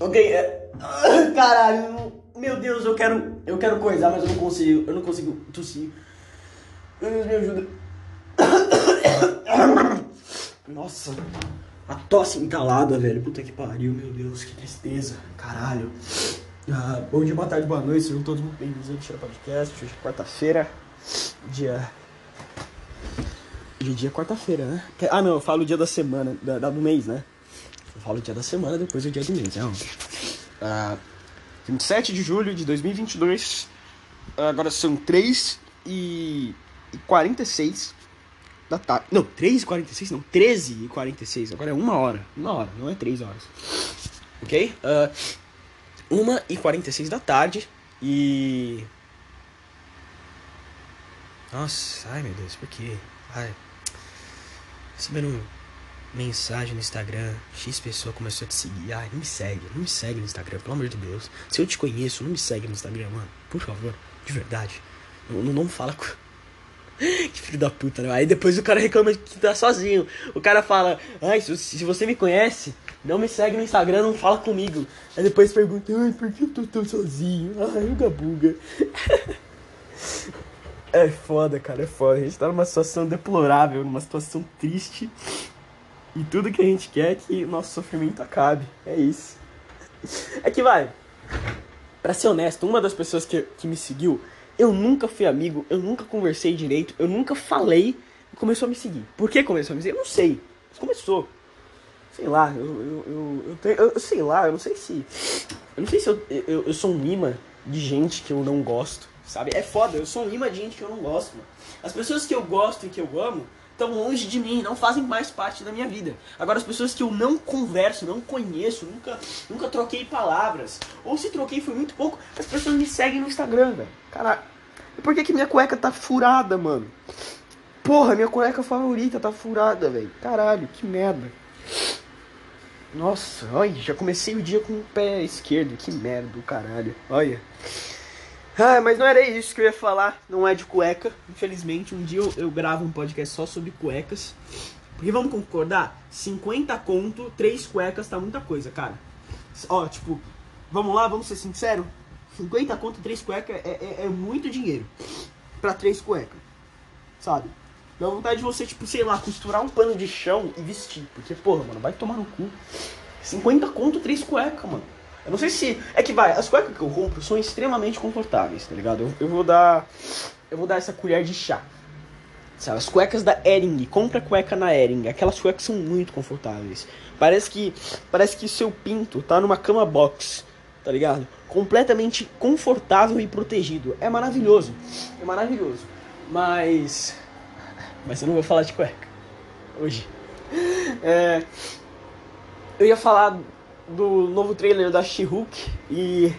Ok, é... Caralho, meu Deus, eu quero. Eu quero coisar, mas eu não consigo. Eu não consigo tossir. Meu Deus, me ajuda. Nossa, a tosse entalada, velho. Puta que pariu, meu Deus, que tristeza. Caralho. Ah, bom dia, boa tarde, boa noite, sejam todos muito bem-vindos ao Tira Podcast. Hoje é quarta-feira, dia. Hoje é dia quarta-feira, né? Ah, não, eu falo o dia da semana, da, da- do mês, né? Eu falo o dia da semana, depois o dia do mês, é óbvio. Ah, 27 de julho de 2022. Agora são 3 e e 46 da tarde. Não, 3 e 46 não, 13 e 46. Agora é uma hora. Uma hora, não é 3 horas. Ok? Ah, 1 e 46 da tarde e. Nossa, ai meu Deus, por quê? Ai. Recebendo mensagem no Instagram, X pessoa começou a te seguir. Ai, não me segue, não me segue no Instagram, pelo amor de Deus. Se eu te conheço, não me segue no Instagram, mano. Por favor, de verdade. Não, não, não fala com. Que filho da puta, né? Aí depois o cara reclama que tá sozinho. O cara fala, ai, se, você me conhece, não me segue no Instagram, não fala comigo. Aí depois pergunta, ai, por que eu tô tão sozinho? Ai, uga buga. É foda, cara, é foda. A gente tá numa situação deplorável, numa situação triste. E tudo que a gente quer é que nosso sofrimento acabe. É isso. É que vai. Pra ser honesto, uma das pessoas que, que me seguiu, eu nunca fui amigo, eu nunca conversei direito, eu nunca falei e começou a me seguir. Por que começou a me seguir? Eu não sei. Mas começou. Sei lá, eu, eu, eu, eu, tenho- eu- eu sei lá, eu não sei se. Eu não sei se eu, eu, eu sou um imã de gente que eu não gosto, sabe? É foda, eu sou um imã de gente que eu não gosto, mano. As pessoas que eu gosto e que eu amo estão longe de mim, não fazem mais parte da minha vida. Agora, as pessoas que eu não converso, não conheço, nunca, nunca troquei palavras, ou se troquei foi muito pouco, as pessoas me seguem no Instagram, velho. Caralho. Por que, que minha cueca tá furada, mano? Porra, minha cueca favorita tá furada, velho. Caralho, que merda. Nossa, olha, já comecei o dia com o pé esquerdo. Que merda caralho. Olha. Ah, mas não era isso que eu ia falar. Não é de cueca. Infelizmente, um dia eu, eu gravo um podcast só sobre cuecas. Porque vamos concordar? 50 conto, 3 cuecas tá muita coisa, cara. Ó, tipo, vamos lá, vamos ser sinceros. 50 conto, 3 cuecas é, é, é muito dinheiro. Pra 3 cuecas. Sabe? Dá vontade de você, tipo, sei lá, costurar um pano de chão e vestir. Porque, porra, mano, vai tomar no cu. 50 conto, 3 cuecas, mano. Eu não sei se. É que vai, as cuecas que eu compro são extremamente confortáveis, tá ligado? Eu, eu vou dar. Eu vou dar essa colher de chá. Sabe, as cuecas da Ering, compra cueca na Ering. Aquelas cuecas são muito confortáveis. Parece que. Parece que seu pinto tá numa cama box, tá ligado? Completamente confortável e protegido. É maravilhoso. É maravilhoso. Mas. Mas eu não vou falar de cueca. Hoje. É, eu ia falar do novo trailer da She-Hulk e.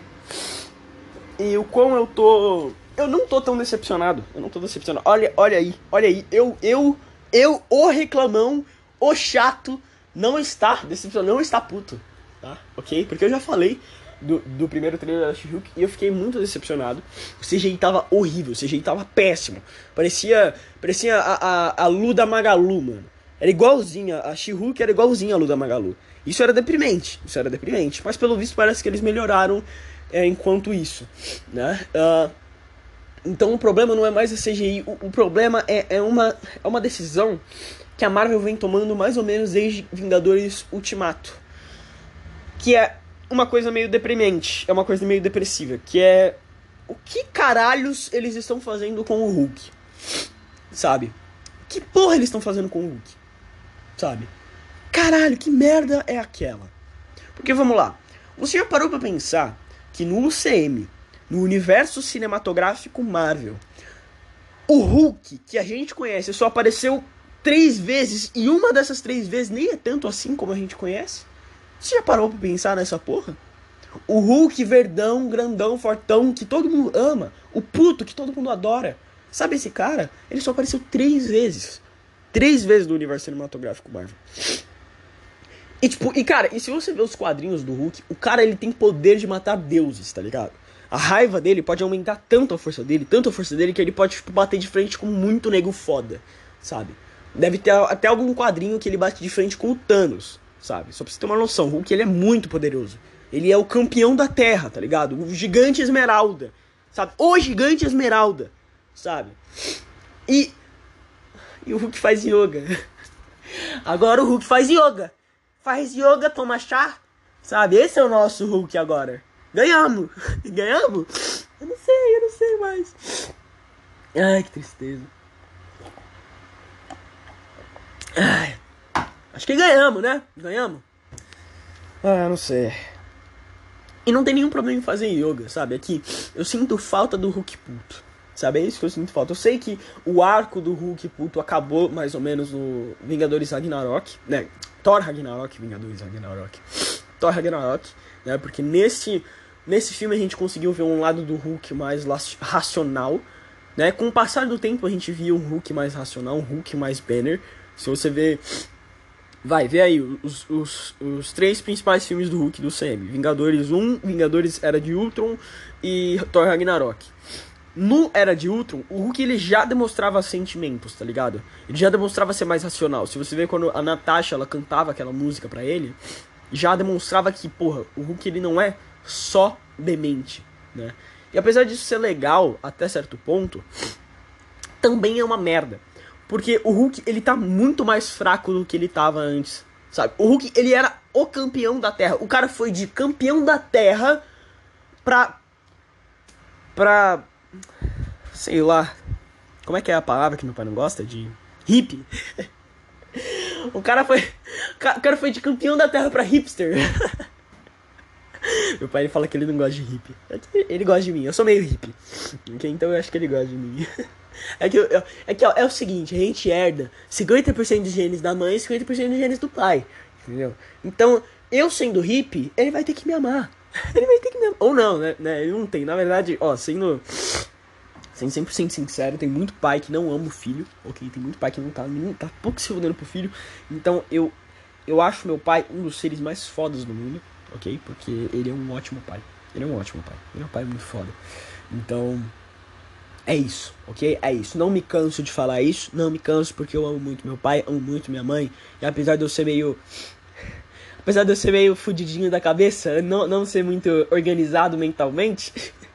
E o quão eu tô. Eu não tô tão decepcionado. Eu não tô decepcionado. Olha, olha aí, olha aí. Eu, eu, eu, o reclamão, o chato, não está decepcionado, não está puto. Tá? Ok? Porque eu já falei do, do primeiro trailer da She-Hulk e eu fiquei muito decepcionado. O CGI tava horrível, o CGI tava péssimo. Parecia. Parecia a, a, a Magalu, mano. Era igualzinha, a She-Hulk era igualzinha a Lu da Magalu. Isso era deprimente, isso era deprimente. Mas pelo visto parece que eles melhoraram é, enquanto isso, né? Ah, então o problema não é mais a CGI, o, o problema é, é, uma, é uma decisão que a Marvel vem tomando mais ou menos desde Vingadores Ultimato. Que é uma coisa meio deprimente, é uma coisa meio depressiva, que é o que caralhos eles estão fazendo com o Hulk? Sabe? Que porra eles estão fazendo com o Hulk? Sabe? Caralho, que merda é aquela? Porque vamos lá. Você já parou pra pensar que no UCM, no universo cinematográfico Marvel, o Hulk que a gente conhece só apareceu três vezes e uma dessas três vezes nem é tanto assim como a gente conhece? Você já parou pra pensar nessa porra? O Hulk verdão, grandão, fortão, que todo mundo ama. O puto que todo mundo adora. Sabe esse cara? Ele só apareceu três vezes. Três vezes no universo cinematográfico Marvel. E tipo, e cara, e se você ver os quadrinhos do Hulk, o cara ele tem poder de matar deuses, tá ligado? A raiva dele pode aumentar tanto a força dele, tanto a força dele, que ele pode tipo, bater de frente com muito nego foda, sabe? Deve ter até algum quadrinho que ele bate de frente com o Thanos, sabe? Só pra você ter uma noção, o Hulk ele é muito poderoso. Ele é o campeão da Terra, tá ligado? O gigante esmeralda, sabe? O gigante esmeralda, sabe? E e o Hulk faz yoga. Agora o Hulk faz yoga. Faz yoga, toma chá, sabe? Esse é o nosso Hulk agora. Ganhamos. Ganhamos? Eu não sei, eu não sei mais. Ai, que tristeza. Ai. Acho que ganhamos, né? Ganhamos. Ah, não sei. E não tem nenhum problema em fazer yoga, sabe? Aqui, eu sinto falta do Hulk puto. Sabe? É isso que eu sinto falta. Eu sei que o arco do Hulk puto acabou mais ou menos no Vingadores Ragnarok, né? Thor Ragnarok, Vingadores Ragnarok. Thor Ragnarok, né? Porque nesse, nesse filme a gente conseguiu ver um lado do Hulk mais racional, né? Com o passar do tempo a gente viu um Hulk mais racional, um Hulk mais banner. Se você vê Vai, vê aí os, os, os três principais filmes do Hulk do CM: Vingadores 1, Vingadores Era de Ultron e Thor Ragnarok. No Era de Ultron, o Hulk ele já demonstrava sentimentos, tá ligado? Ele já demonstrava ser mais racional. Se você vê quando a Natasha ela cantava aquela música para ele, já demonstrava que, porra, o Hulk ele não é só demente, né? E apesar disso ser legal até certo ponto, também é uma merda. Porque o Hulk, ele tá muito mais fraco do que ele tava antes, sabe? O Hulk, ele era o campeão da Terra. O cara foi de campeão da Terra pra... Pra... Sei lá... Como é que é a palavra que meu pai não gosta? De... Hippie. o cara foi... O cara foi de campeão da Terra pra hipster. Meu pai ele fala que ele não gosta de hippie. Ele gosta de mim, eu sou meio hippie. Então eu acho que ele gosta de mim. É que, é, que ó, é o seguinte, a gente herda 50% dos genes da mãe e 50% dos genes do pai. Entendeu? Então, eu sendo hippie, ele vai ter que me amar. Ele vai ter que me amar. Ou não, né? né? Ele não tem. Na verdade, ó, sendo. Sendo 100% sincero, tem muito pai que não ama o filho, ok? Tem muito pai que não tá, não tá pouco se fodendo pro filho. Então, eu, eu acho meu pai um dos seres mais fodas do mundo, ok? Porque ele é um ótimo pai. Ele é um ótimo pai. Ele é um pai muito foda. Então, é isso, ok? É isso. Não me canso de falar isso. Não me canso porque eu amo muito meu pai, amo muito minha mãe. E apesar de eu ser meio. Apesar de eu ser meio fudidinho da cabeça, não, não ser muito organizado mentalmente,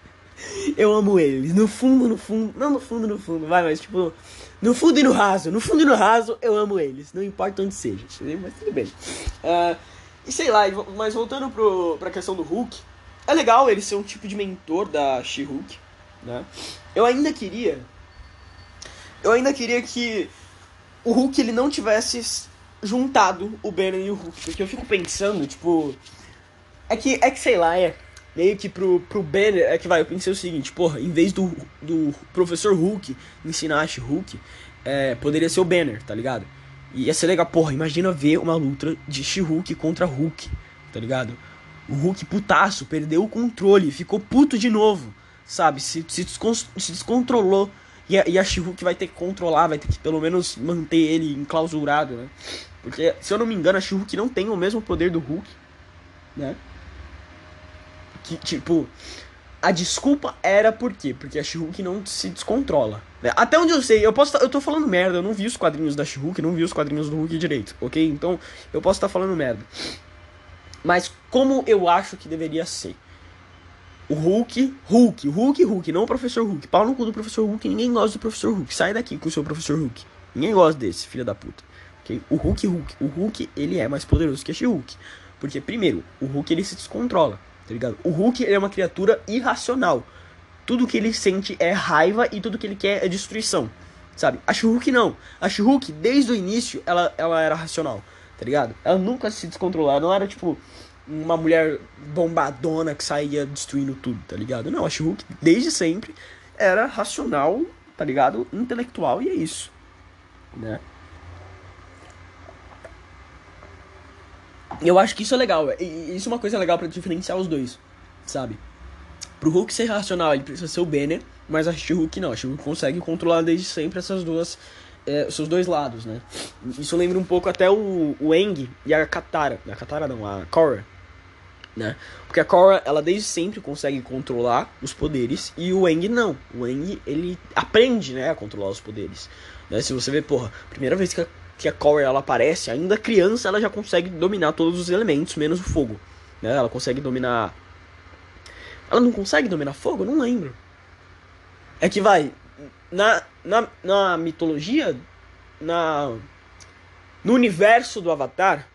eu amo eles. No fundo, no fundo. Não no fundo, no fundo, vai, mas tipo. No fundo e no raso. No fundo e no raso, eu amo eles. Não importa onde seja. Mas tudo bem. Uh, e sei lá, mas voltando pro, pra questão do Hulk. É legal ele ser um tipo de mentor da She-Hulk né? Eu ainda queria eu ainda queria que o Hulk ele não tivesse juntado o Banner e o Hulk, porque eu fico pensando, tipo, é que é que sei lá, é meio que pro, pro Banner, é que vai, eu pensei o seguinte, porra, em vez do, do professor Hulk ensinar a Hulk, é, poderia ser o Banner, tá ligado? E ia ser legal, porra, imagina ver uma luta de She-Hulk contra Hulk, tá ligado? O Hulk putaço, perdeu o controle, ficou puto de novo sabe? Se, se, se descontrolou. E a, e a She-Hulk vai ter que controlar, vai ter que pelo menos manter ele enclausurado, né? Porque, se eu não me engano, a She-Hulk não tem o mesmo poder do Hulk, né? Que, tipo, a desculpa era por quê? Porque a She-Hulk não se descontrola. Né? Até onde eu sei, eu posso eu tô falando merda, eu não vi os quadrinhos da She-Hulk, não vi os quadrinhos do Hulk direito, ok? Então, eu posso estar falando merda. Mas como eu acho que deveria ser? O Hulk, Hulk, Hulk, Hulk, não o professor Hulk. Pau no cu do professor Hulk, ninguém gosta do professor Hulk. Sai daqui com o seu professor Hulk. Ninguém gosta desse, filho da puta. Okay? O Hulk, Hulk, o Hulk, ele é mais poderoso que a She-Hulk. Porque, primeiro, o Hulk ele se descontrola, tá ligado? O Hulk é uma criatura irracional. Tudo que ele sente é raiva e tudo que ele quer é destruição, sabe? A She-Hulk não. A She-Hulk, desde o início, ela, ela era racional, tá ligado? Ela nunca se descontrolava, não era tipo uma mulher bombadona que saía destruindo tudo, tá ligado? Não, a She-Hulk desde sempre era racional, tá ligado? Intelectual e é isso, né? Eu acho que isso é legal, e isso é uma coisa legal para diferenciar os dois, sabe? Pro Hulk ser racional, ele precisa ser o Banner, mas a She-Hulk não, a She-Hulk consegue controlar desde sempre essas duas é, seus dois lados, né? Isso lembra um pouco até o, o Eng e a Katara. A Katara não, a Korra né? Porque a Korra, ela desde sempre consegue controlar os poderes e o Aang não. O Aang, ele aprende, né, a controlar os poderes. Né? Se você vê, porra, primeira vez que a, que a Korra ela aparece, ainda criança, ela já consegue dominar todos os elementos, menos o fogo, né? Ela consegue dominar. Ela não consegue dominar fogo? Não lembro. É que vai. Na, na, na mitologia, na, no universo do Avatar,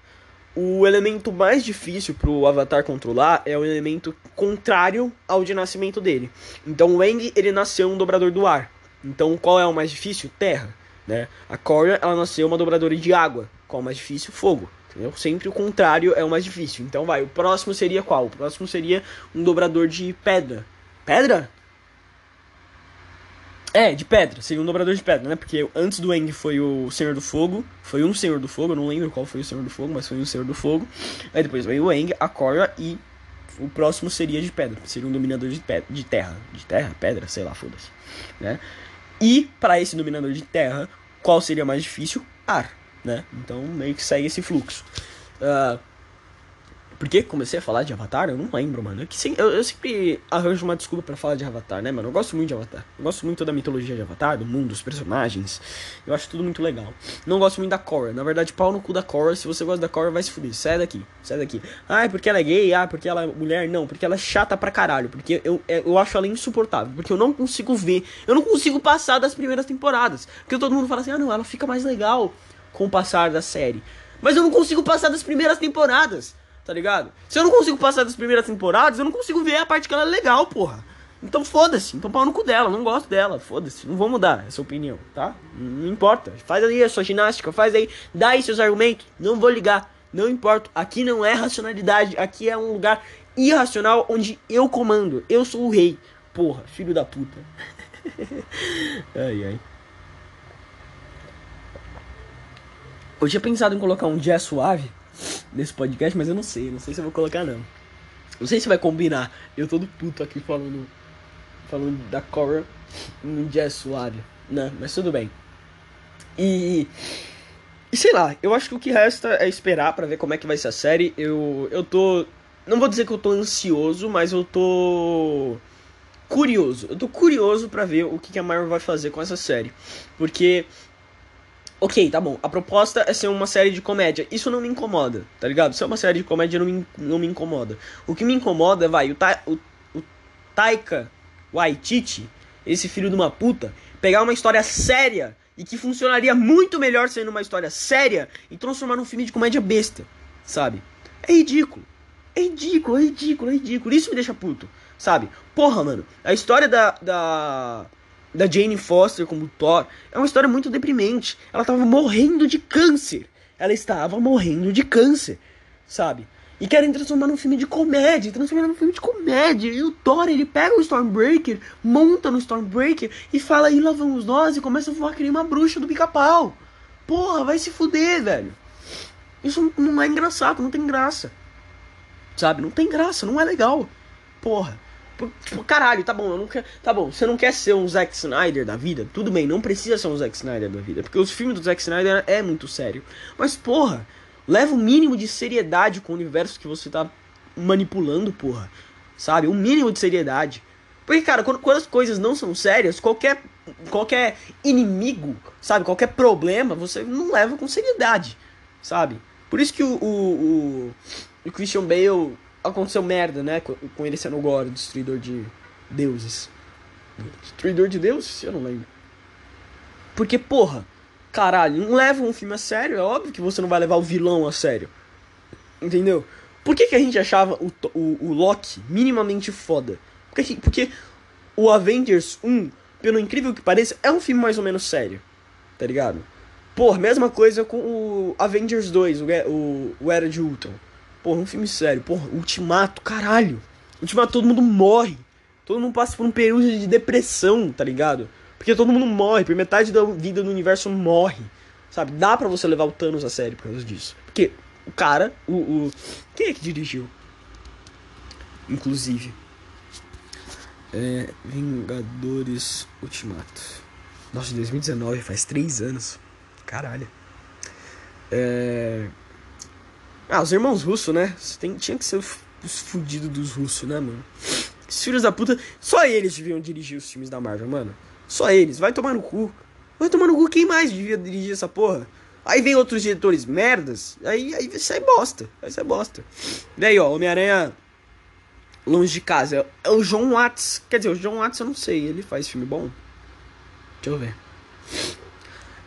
o elemento mais difícil pro Avatar controlar é o elemento contrário ao de nascimento dele. Então o Aang, ele nasceu um dobrador do ar. Então qual é o mais difícil? Terra, né? A Korra, ela nasceu uma dobradora de água. Qual mais difícil? Fogo. Entendeu? Sempre o contrário é o mais difícil. Então vai, o próximo seria qual? O próximo seria um dobrador de pedra. Pedra? É, de pedra, seria um dobrador de pedra, né? Porque antes do Eng foi o Senhor do Fogo, foi um Senhor do Fogo, eu não lembro qual foi o Senhor do Fogo, mas foi um Senhor do Fogo. Aí depois veio o Eng, a Korra e o próximo seria de pedra, seria um dominador de, pedra, de terra, de terra, pedra, sei lá, foda-se, né? E para esse dominador de terra, qual seria mais difícil? Ar, né? Então meio que segue esse fluxo. Uh, por que comecei a falar de Avatar? Eu não lembro, mano. É que sim, eu, eu, sempre arranjo uma desculpa para falar de Avatar, né, mano? Eu gosto muito de Avatar. Eu gosto muito da mitologia de Avatar, do mundo, dos personagens. Eu acho tudo muito legal. Não gosto muito da Korra. Na verdade, pau no cu da Korra. Se você gosta da Korra, vai se fuder. Sai daqui. Sai daqui. Ah, é porque ela é gay? Ah, porque ela é mulher? Não, porque ela é chata pra caralho. Porque eu, é, eu acho ela insuportável. Porque eu não consigo ver. Eu não consigo passar das primeiras temporadas. Porque todo mundo fala assim, ah, não, ela fica mais legal com o passar da série. Mas eu não consigo passar das primeiras temporadas tá ligado? Se eu não consigo passar das primeiras temporadas, eu não consigo ver a parte que ela é legal, porra. Então foda-se, então pau no cu dela, não gosto dela, foda-se, não vou mudar essa opinião, tá? Não importa, faz aí a sua ginástica, faz aí, dá aí seus argumentos, não vou ligar, não importa. Aqui não é racionalidade, aqui é um lugar irracional onde eu comando, eu sou o rei, porra, filho da puta. ai ai. Eu tinha pensado em colocar um jazz suave nesse podcast, mas eu não sei, não sei se eu vou colocar não. Não sei se vai combinar. Eu todo puto aqui falando falando da Cora um jazz suave, né? Mas tudo bem. E e sei lá, eu acho que o que resta é esperar para ver como é que vai ser a série. Eu eu tô não vou dizer que eu tô ansioso, mas eu tô curioso. Eu tô curioso para ver o que a Marvel vai fazer com essa série. Porque Ok, tá bom. A proposta é ser uma série de comédia. Isso não me incomoda, tá ligado? Ser uma série de comédia não me, não me incomoda. O que me incomoda, vai, o, ta, o, o Taika Waititi, esse filho de uma puta, pegar uma história séria e que funcionaria muito melhor sendo uma história séria e transformar num filme de comédia besta, sabe? É ridículo. É ridículo, é ridículo, é ridículo. Isso me deixa puto, sabe? Porra, mano. A história da. da da Jane Foster como Thor é uma história muito deprimente. Ela estava morrendo de câncer. Ela estava morrendo de câncer, sabe? E querem transformar num filme de comédia, transformar num filme de comédia. E o Thor, ele pega o Stormbreaker, monta no Stormbreaker e fala, aí lá vamos nós, e começa a voar que nem uma bruxa do pica-pau. Porra, vai se fuder, velho. Isso não é engraçado, não tem graça. Sabe? Não tem graça, não é legal. Porra. Tipo, caralho, tá bom, eu quero. Tá bom, você não quer ser um Zack Snyder da vida? Tudo bem, não precisa ser um Zack Snyder da vida. Porque os filmes do Zack Snyder é muito sério. Mas, porra, leva o mínimo de seriedade com o universo que você tá manipulando, porra. Sabe? Um mínimo de seriedade. Porque, cara, quando, quando as coisas não são sérias, qualquer, qualquer inimigo, sabe? Qualquer problema, você não leva com seriedade, sabe? Por isso que o, o, o, o Christian Bale aconteceu merda, né? Com ele sendo o Gore, destruidor de deuses. Destruidor de deuses? Eu não lembro. Porque, porra, caralho, não leva um filme a sério. É óbvio que você não vai levar o vilão a sério. Entendeu? Por que, que a gente achava o, o, o Loki minimamente foda? Porque, porque o Avengers 1, pelo incrível que pareça, é um filme mais ou menos sério. Tá ligado? Porra, mesma coisa com o Avengers 2, o, o, o Era de Ultron. Porra, um filme sério. Porra, Ultimato, caralho. Ultimato, todo mundo morre. Todo mundo passa por um período de depressão, tá ligado? Porque todo mundo morre, por metade da vida do universo morre. Sabe? Dá pra você levar o Thanos a sério por causa disso. Porque o cara, o. o... Quem é que dirigiu? Inclusive. É. Vingadores Ultimato. Nossa, 2019, faz três anos. Caralho. É. Ah, os irmãos russos, né? Tem, tinha que ser os fudidos dos russos, né, mano? Os filhos da puta. Só eles deviam dirigir os filmes da Marvel, mano. Só eles. Vai tomar no cu. Vai tomar no cu. Quem mais devia dirigir essa porra? Aí vem outros diretores merdas, aí, aí sai bosta. Aí sai bosta. Daí, ó, Homem-Aranha Longe de Casa. É o John Watts. Quer dizer, o John Watts eu não sei, ele faz filme bom? Deixa eu ver.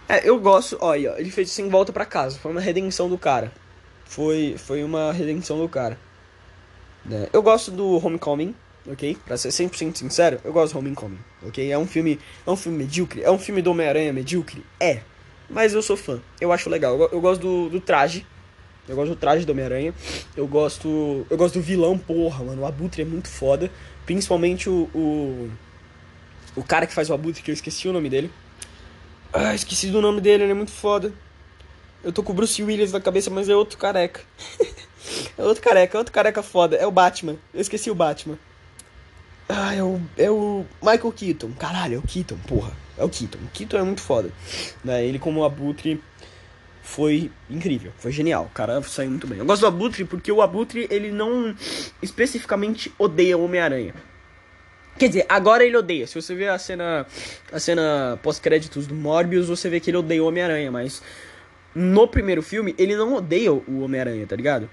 É, eu gosto, olha, ele fez Sem Volta para Casa. Foi uma redenção do cara. Foi, foi uma redenção do cara. É, eu gosto do Homecoming, ok? Pra ser 100% sincero, eu gosto do Homecoming, ok? É um filme, é um filme medíocre, é um filme do Homem-Aranha medíocre, é. Mas eu sou fã, eu acho legal. Eu, eu gosto do, do traje, eu gosto do traje do Homem-Aranha. Eu gosto. Eu gosto do vilão, porra, mano. O Abutre é muito foda. Principalmente o. O, o cara que faz o Abutre, que eu esqueci o nome dele. Ah, esqueci do nome dele, ele é muito foda. Eu tô com o Bruce Willis na cabeça, mas é outro careca. é outro careca, é outro careca foda. É o Batman. Eu esqueci o Batman. Ah, é o, é o Michael Keaton. Caralho, é o Keaton, porra. É o Keaton. O Keaton é muito foda. Né? Ele como Abutre foi incrível, foi genial. O cara saiu muito bem. Eu gosto do Abutre porque o Abutre, ele não especificamente odeia o Homem-Aranha. Quer dizer, agora ele odeia. Se você ver a cena a cena pós-créditos do Morbius, você vê que ele odeia o Homem-Aranha, mas no primeiro filme ele não odeia o Homem-Aranha, tá ligado?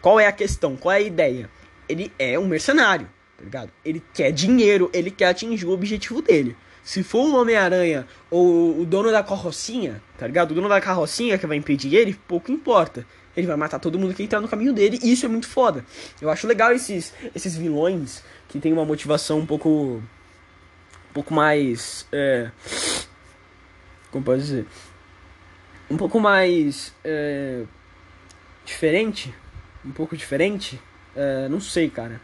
Qual é a questão? Qual é a ideia? Ele é um mercenário, tá ligado? Ele quer dinheiro, ele quer atingir o objetivo dele. Se for o Homem-Aranha ou o dono da carrocinha, tá ligado? O dono da carrocinha que vai impedir ele, pouco importa. Ele vai matar todo mundo que entrar no caminho dele, e isso é muito foda. Eu acho legal esses, esses vilões que tem uma motivação um pouco. um pouco mais. É, como pode dizer? Um pouco mais. É, diferente. Um pouco diferente. É, não sei, cara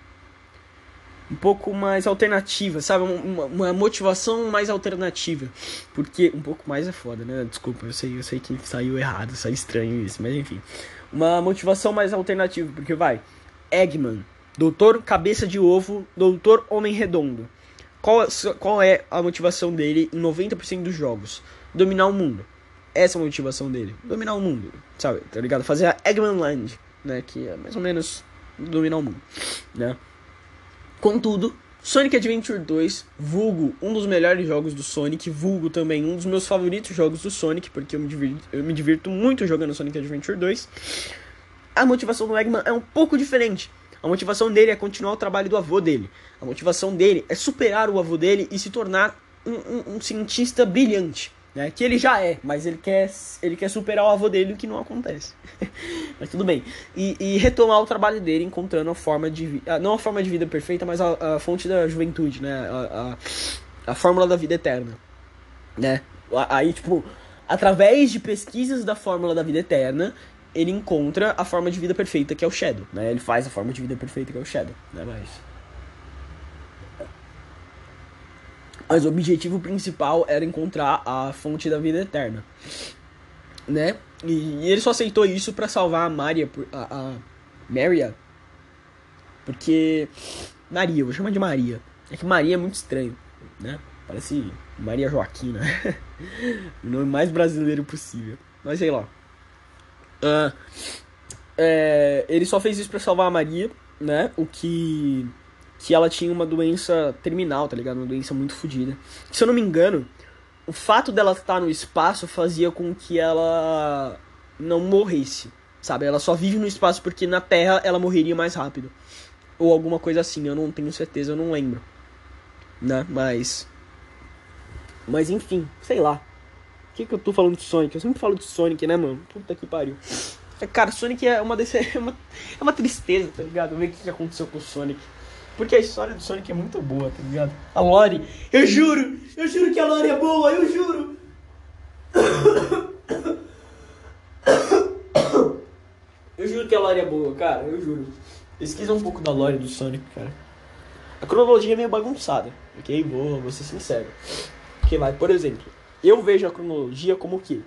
um pouco mais alternativa, sabe? Uma, uma, motivação mais alternativa. Porque um pouco mais é foda, né? Desculpa, eu sei, eu sei que saiu errado, saiu estranho isso, mas enfim. Uma motivação mais alternativa, porque vai. Eggman, Doutor Cabeça de Ovo, Doutor Homem Redondo. Qual, qual é a motivação dele em 90% dos jogos? Dominar o mundo. Essa é a motivação dele. Dominar o mundo, sabe? Tá ligado? Fazer a Eggman Land, né? Que é mais ou menos dominar o mundo, né? Contudo, Sonic Adventure 2, vulgo um dos melhores jogos do Sonic, vulgo também um dos meus favoritos jogos do Sonic, porque eu me divirto, eu me divirto muito jogando Sonic Adventure 2. A motivação do Eggman é um pouco diferente. A motivação dele é continuar o trabalho do avô dele. A motivação dele é superar o avô dele e se tornar um, um, um cientista brilhante né? Que ele já é, mas ele quer, ele quer superar o avô dele, o que não acontece. mas tudo bem. E, e, retomar o trabalho dele, encontrando a forma de vida, não a forma de vida perfeita, mas a, a fonte da juventude, né? A, a, a, fórmula da vida eterna, né? Aí, tipo, através de pesquisas da fórmula da vida eterna, ele encontra a forma de vida perfeita, que é o Shadow, né? Ele faz a forma de vida perfeita, que é o Shadow, né? Mas... Mas o objetivo principal era encontrar a fonte da vida eterna, né? E, ele só aceitou isso para salvar a Maria, a, a Maria, porque Maria, vou chamar de Maria. É que Maria é muito estranho, né? Parece Maria Joaquina, o nome mais brasileiro possível. Mas sei lá. Uh, é, ele só fez isso para salvar a Maria, né? O que que ela tinha uma doença terminal, tá ligado? Uma doença muito fodida. Se eu não me engano, o fato dela estar no espaço fazia com que ela não morresse, sabe? Ela só vive no espaço porque na Terra ela morreria mais rápido. Ou alguma coisa assim, eu não tenho certeza, eu não lembro. Né? Mas. Mas enfim, sei lá. O que, que eu tô falando de Sonic? Eu sempre falo de Sonic, né, mano? Puta que pariu. Cara, Sonic é uma, desse... é uma, é uma tristeza, tá ligado? Ver o que aconteceu com o Sonic. Porque a história do Sonic é muito boa, tá ligado? A Lore, eu juro, eu juro que a Lore é boa, eu juro. Eu juro que a Lore é boa, cara, eu juro. Pesquisa um pouco da Lore do Sonic, cara. A cronologia é meio bagunçada, ok? Vou, vou ser sincero. Que vai, por exemplo, eu vejo a cronologia como que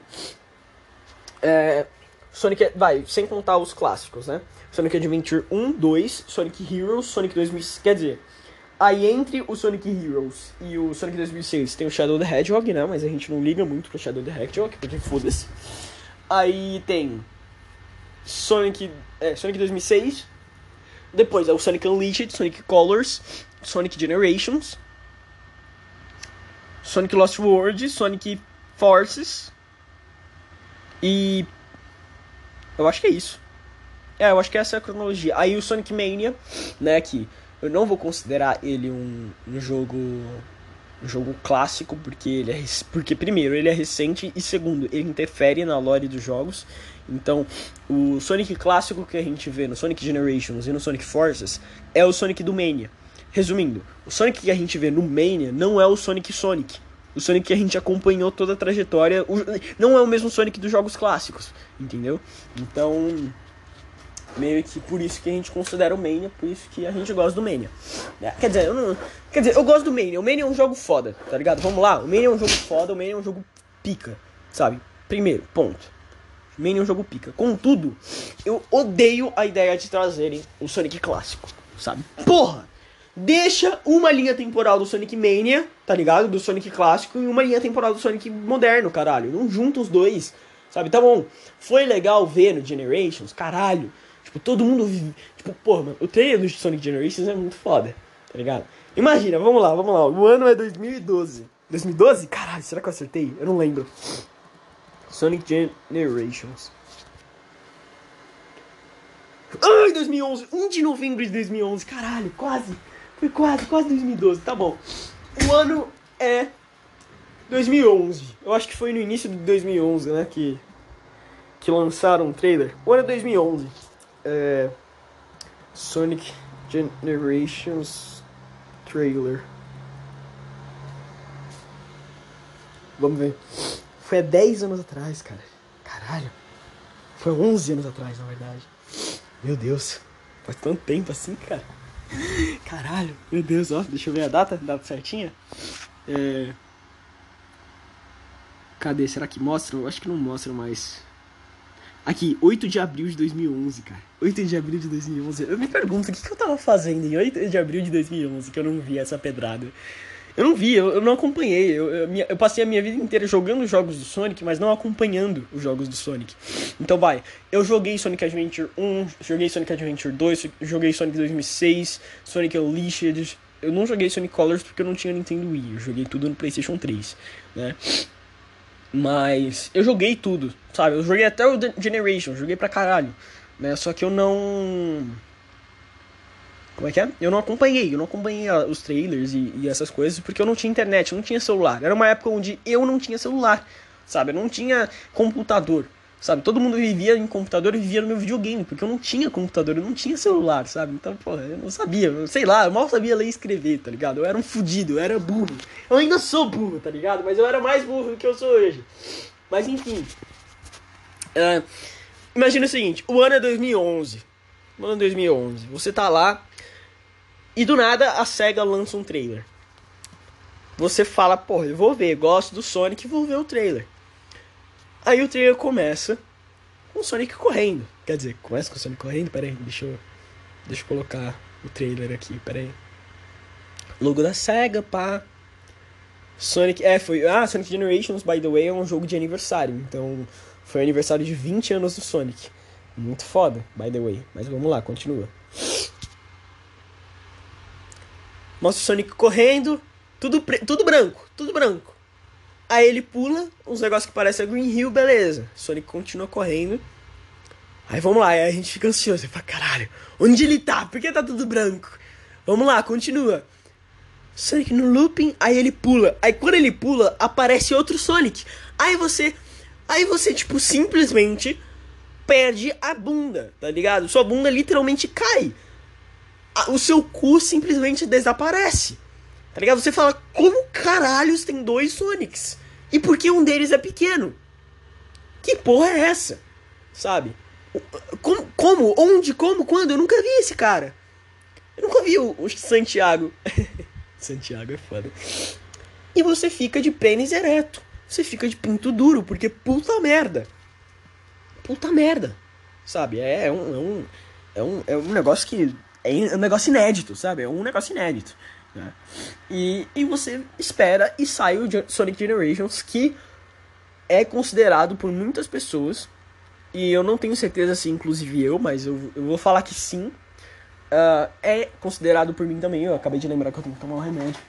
é, Sonic, vai, sem contar os clássicos, né? Sonic Adventure 1, 2, Sonic Heroes, Sonic 2000, quer dizer, aí entre o Sonic Heroes e o Sonic 2006 tem o Shadow the Hedgehog, né? Mas a gente não liga muito pro Shadow the Hedgehog, porque foda-se. Aí tem Sonic, é, Sonic 2006, depois é o Sonic Unleashed, Sonic Colors, Sonic Generations, Sonic Lost World, Sonic Forces, E eu acho que é isso. É, eu acho que essa é a cronologia. Aí o Sonic Mania, né, que eu não vou considerar ele um, um jogo um jogo clássico porque ele é porque primeiro ele é recente e segundo ele interfere na lore dos jogos então o Sonic clássico que a gente vê no Sonic Generations e no Sonic Forces é o Sonic do Mania resumindo o Sonic que a gente vê no Mania não é o Sonic Sonic o Sonic que a gente acompanhou toda a trajetória o, não é o mesmo Sonic dos jogos clássicos entendeu então meio que por isso que a gente considera o Mania, por isso que a gente gosta do Mania. É, quer dizer, eu não, quer dizer, eu gosto do Mania. O Mania é um jogo foda, tá ligado? Vamos lá, o Mania é um jogo foda, o Mania é um jogo pica, sabe? Primeiro, ponto. Mania é um jogo pica. Contudo, eu odeio a ideia de trazerem o Sonic clássico, sabe? Porra! Deixa uma linha temporal do Sonic Mania, tá ligado? Do Sonic clássico e uma linha temporal do Sonic moderno, caralho. Não junta os dois, sabe? Tá bom. Foi legal ver no Generations, caralho. Tipo, todo mundo. Tipo, porra, mano, o trailer do Sonic Generations é muito foda, tá ligado? Imagina, vamos lá, vamos lá. O ano é 2012. 2012? Caralho, será que eu acertei? Eu não lembro. Sonic Generations. Ai, 2011. 1 de novembro de 2011. Caralho, quase. Foi quase, quase 2012. Tá bom. O ano é 2011. Eu acho que foi no início de 2011, né? Que, que lançaram o trailer. O ano é 2011 é, Sonic Generations trailer. Vamos ver. Foi há 10 anos atrás, cara. Caralho. Foi 11 anos atrás, na verdade. Meu Deus. Faz tanto tempo assim, cara. Caralho. Meu Deus, ó. Deixa eu ver a data. Data certinha. É... Cadê? Será que mostram? Eu acho que não mostram mais. Aqui, 8 de abril de 2011, cara. 8 de abril de 2011. Eu me pergunto, o que, que eu tava fazendo em 8 de abril de 2011 que eu não vi essa pedrada? Eu não vi, eu, eu não acompanhei. Eu, eu, eu, passei a minha vida inteira jogando jogos do Sonic, mas não acompanhando os jogos do Sonic. Então vai, eu joguei Sonic Adventure 1, joguei Sonic Adventure 2, joguei Sonic 2006, Sonic Unleashed. Eu não joguei Sonic Colors porque eu não tinha Nintendo Wii, eu joguei tudo no PlayStation 3, né? Mas eu joguei tudo, sabe? Eu joguei até o Generation, joguei pra caralho. Né? Só que eu não. Como é que é? Eu não acompanhei, eu não acompanhei os trailers e, e, essas coisas porque eu não tinha internet, eu não tinha celular. Era uma época onde eu não tinha celular, sabe? Eu não tinha computador. Sabe, todo mundo vivia em computador e vivia no meu videogame, porque eu não tinha computador, eu não tinha celular, sabe? Então, porra, eu não sabia, eu, sei lá, eu mal sabia ler e escrever, tá ligado? Eu era um fudido, eu era burro. Eu ainda sou burro, tá ligado? Mas eu era mais burro do que eu sou hoje. Mas enfim. Uh, imagina o seguinte, o ano é 2011. O ano é 2011. Você tá lá e do nada a SEGA lança um trailer. Você fala, porra, eu vou ver, gosto do Sonic, vou ver o trailer. Aí o trailer começa com o Sonic correndo. Quer dizer, começa com o Sonic correndo? Pera aí, deixa eu, deixa eu colocar o trailer aqui, pera aí. Logo da SEGA, pá. Sonic, é, foi, ah, Sonic Generations, by the way, é um jogo de aniversário. Então, foi aniversário de 20 anos do Sonic. Muito foda, by the way. Mas vamos lá, continua. Mostra o Sonic correndo, tudo, tudo branco, tudo branco. Aí ele pula, uns negócios que parecem a Green Hill, beleza. Sonic continua correndo. Aí vamos lá, aí a gente fica ansioso. Fala, caralho, onde ele tá? Por que tá tudo branco? Vamos lá, continua. Sonic no looping, aí ele pula. Aí quando ele pula, aparece outro Sonic. Aí você. Aí você, tipo, simplesmente perde a bunda, tá ligado? Sua bunda literalmente cai. O seu cu simplesmente desaparece. Tá ligado? Você fala, como caralhos tem dois Sonics? E por que um deles é pequeno? Que porra é essa? Sabe? Como? como onde? Como? Quando? Eu nunca vi esse cara. Eu nunca vi o, o Santiago. Santiago é foda. E você fica de pênis ereto. Você fica de pinto duro, porque puta merda. Puta merda. Sabe? É, é um, é um, é um, é um negócio que. É um negócio inédito, sabe? É um negócio inédito. Né? E, e você espera e sai o Sonic Generations, que é considerado por muitas pessoas, e eu não tenho certeza se inclusive eu, mas eu, eu vou falar que sim, uh, é considerado por mim também. Eu acabei de lembrar que eu tenho que tomar um remédio.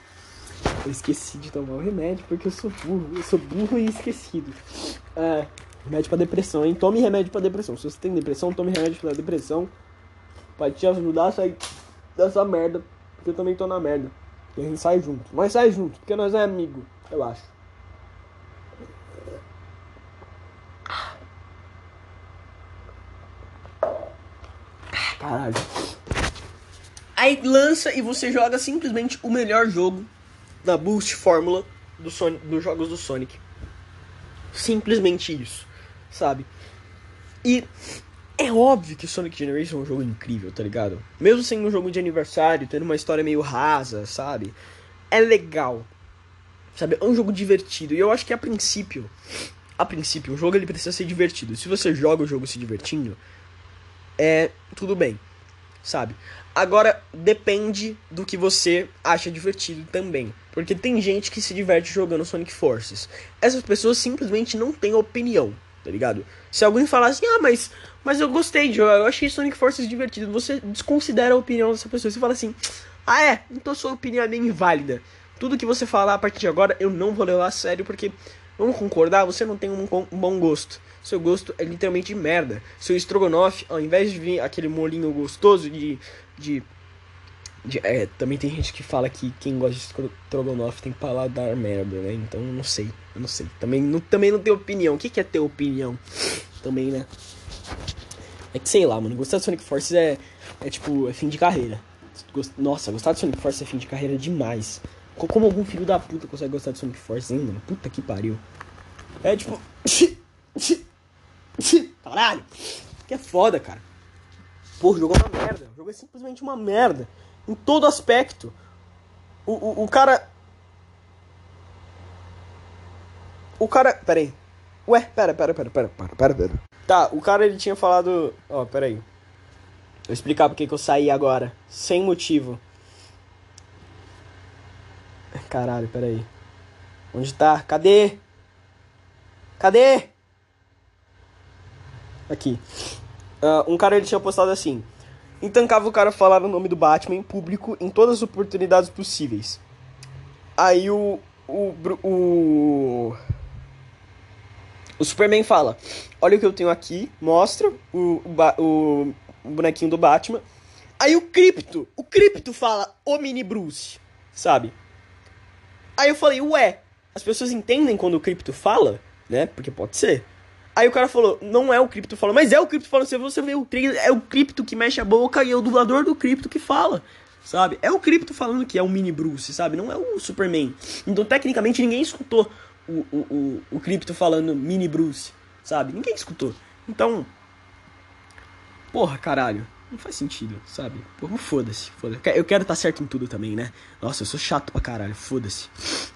Eu esqueci de tomar o remédio porque eu sou burro. Eu sou burro e esquecido. Uh, Remédio pra depressão, hein? Tome remédio pra depressão. Se você tem depressão, tome remédio pra depressão. Pode te ajudar a sair dessa merda. Porque eu também tô na merda. E a gente sai junto. Mas sai junto, porque nós é amigo, eu acho. Caralho. Aí lança e você joga simplesmente o melhor jogo da Boost Fórmula do Sonic, dos jogos do Sonic. Simplesmente isso, sabe? E é óbvio que Sonic Generation é um jogo incrível, tá ligado? Mesmo sendo um jogo de aniversário, tendo uma história meio rasa, sabe? É legal. Sabe? É um jogo divertido. E eu acho que a princípio, a princípio, o jogo ele precisa ser divertido. Se você joga o jogo se divertindo, é tudo bem, sabe? Agora depende do que você acha divertido também, porque tem gente que se diverte jogando Sonic Forces. Essas pessoas simplesmente não têm opinião, tá ligado? Se alguém falar assim: "Ah, mas mas eu gostei de jogar, eu achei Sonic Forces divertido", você desconsidera a opinião dessa pessoa. Você fala assim: "Ah, é, então sua opinião é bem inválida. Tudo que você falar a partir de agora eu não vou levar a sério porque vamos concordar, você não tem um, bom gosto." seu gosto é literalmente merda. Seu estrogonofe, ao invés de vir aquele molinho gostoso de. de, de é, também tem gente que fala que quem gosta de estrogonofe tem paladar merda, né? Então não sei, não sei. Também não, também não tenho opinião. O que, que é ter opinião? Também, né? É que sei lá, mano. Gostar de Sonic Forces é, é tipo, é fim de carreira. Nossa, gostar de Sonic Forces é fim de carreira demais. Como algum filho da puta consegue gostar de Sonic Forces ainda? Puta que pariu. É tipo. Caralho. Que é foda, cara. Porra, o jogo é uma merda. O jogo é simplesmente uma merda. Em todo aspecto. O, o, o cara. O cara. Pera aí. Ué, pera, pera, pera, pera, pera, pera, pera. Tá, o cara ele tinha falado. Ó, oh, pera aí. Vou explicar porque que eu saí agora. Sem motivo. Caralho, pera aí. Onde tá? Cadê? Cadê? Aqui. Uh, um cara ele tinha postado assim. Intancava o cara falar o nome do Batman em público em todas as oportunidades possíveis. Aí o. O. O. O Superman fala: Olha o que eu tenho aqui. Mostra o, o, o bonequinho do Batman. Aí o Cripto. O Cripto fala: O Mini Bruce. Sabe? Aí eu falei: Ué, as pessoas entendem quando o Cripto fala? Né? Porque pode ser. Aí o cara falou, não é o cripto falando, mas é o cripto falando. Se você vê o trailer, é o cripto que mexe a boca e é o dublador do cripto que fala, sabe? É o cripto falando que é o mini Bruce, sabe? Não é o Superman. Então, tecnicamente, ninguém escutou o, o, o, o cripto falando mini Bruce, sabe? Ninguém escutou. Então, porra, caralho. Não faz sentido, sabe? Porra, foda-se. Foda eu quero estar tá certo em tudo também, né? Nossa, eu sou chato pra caralho, foda-se.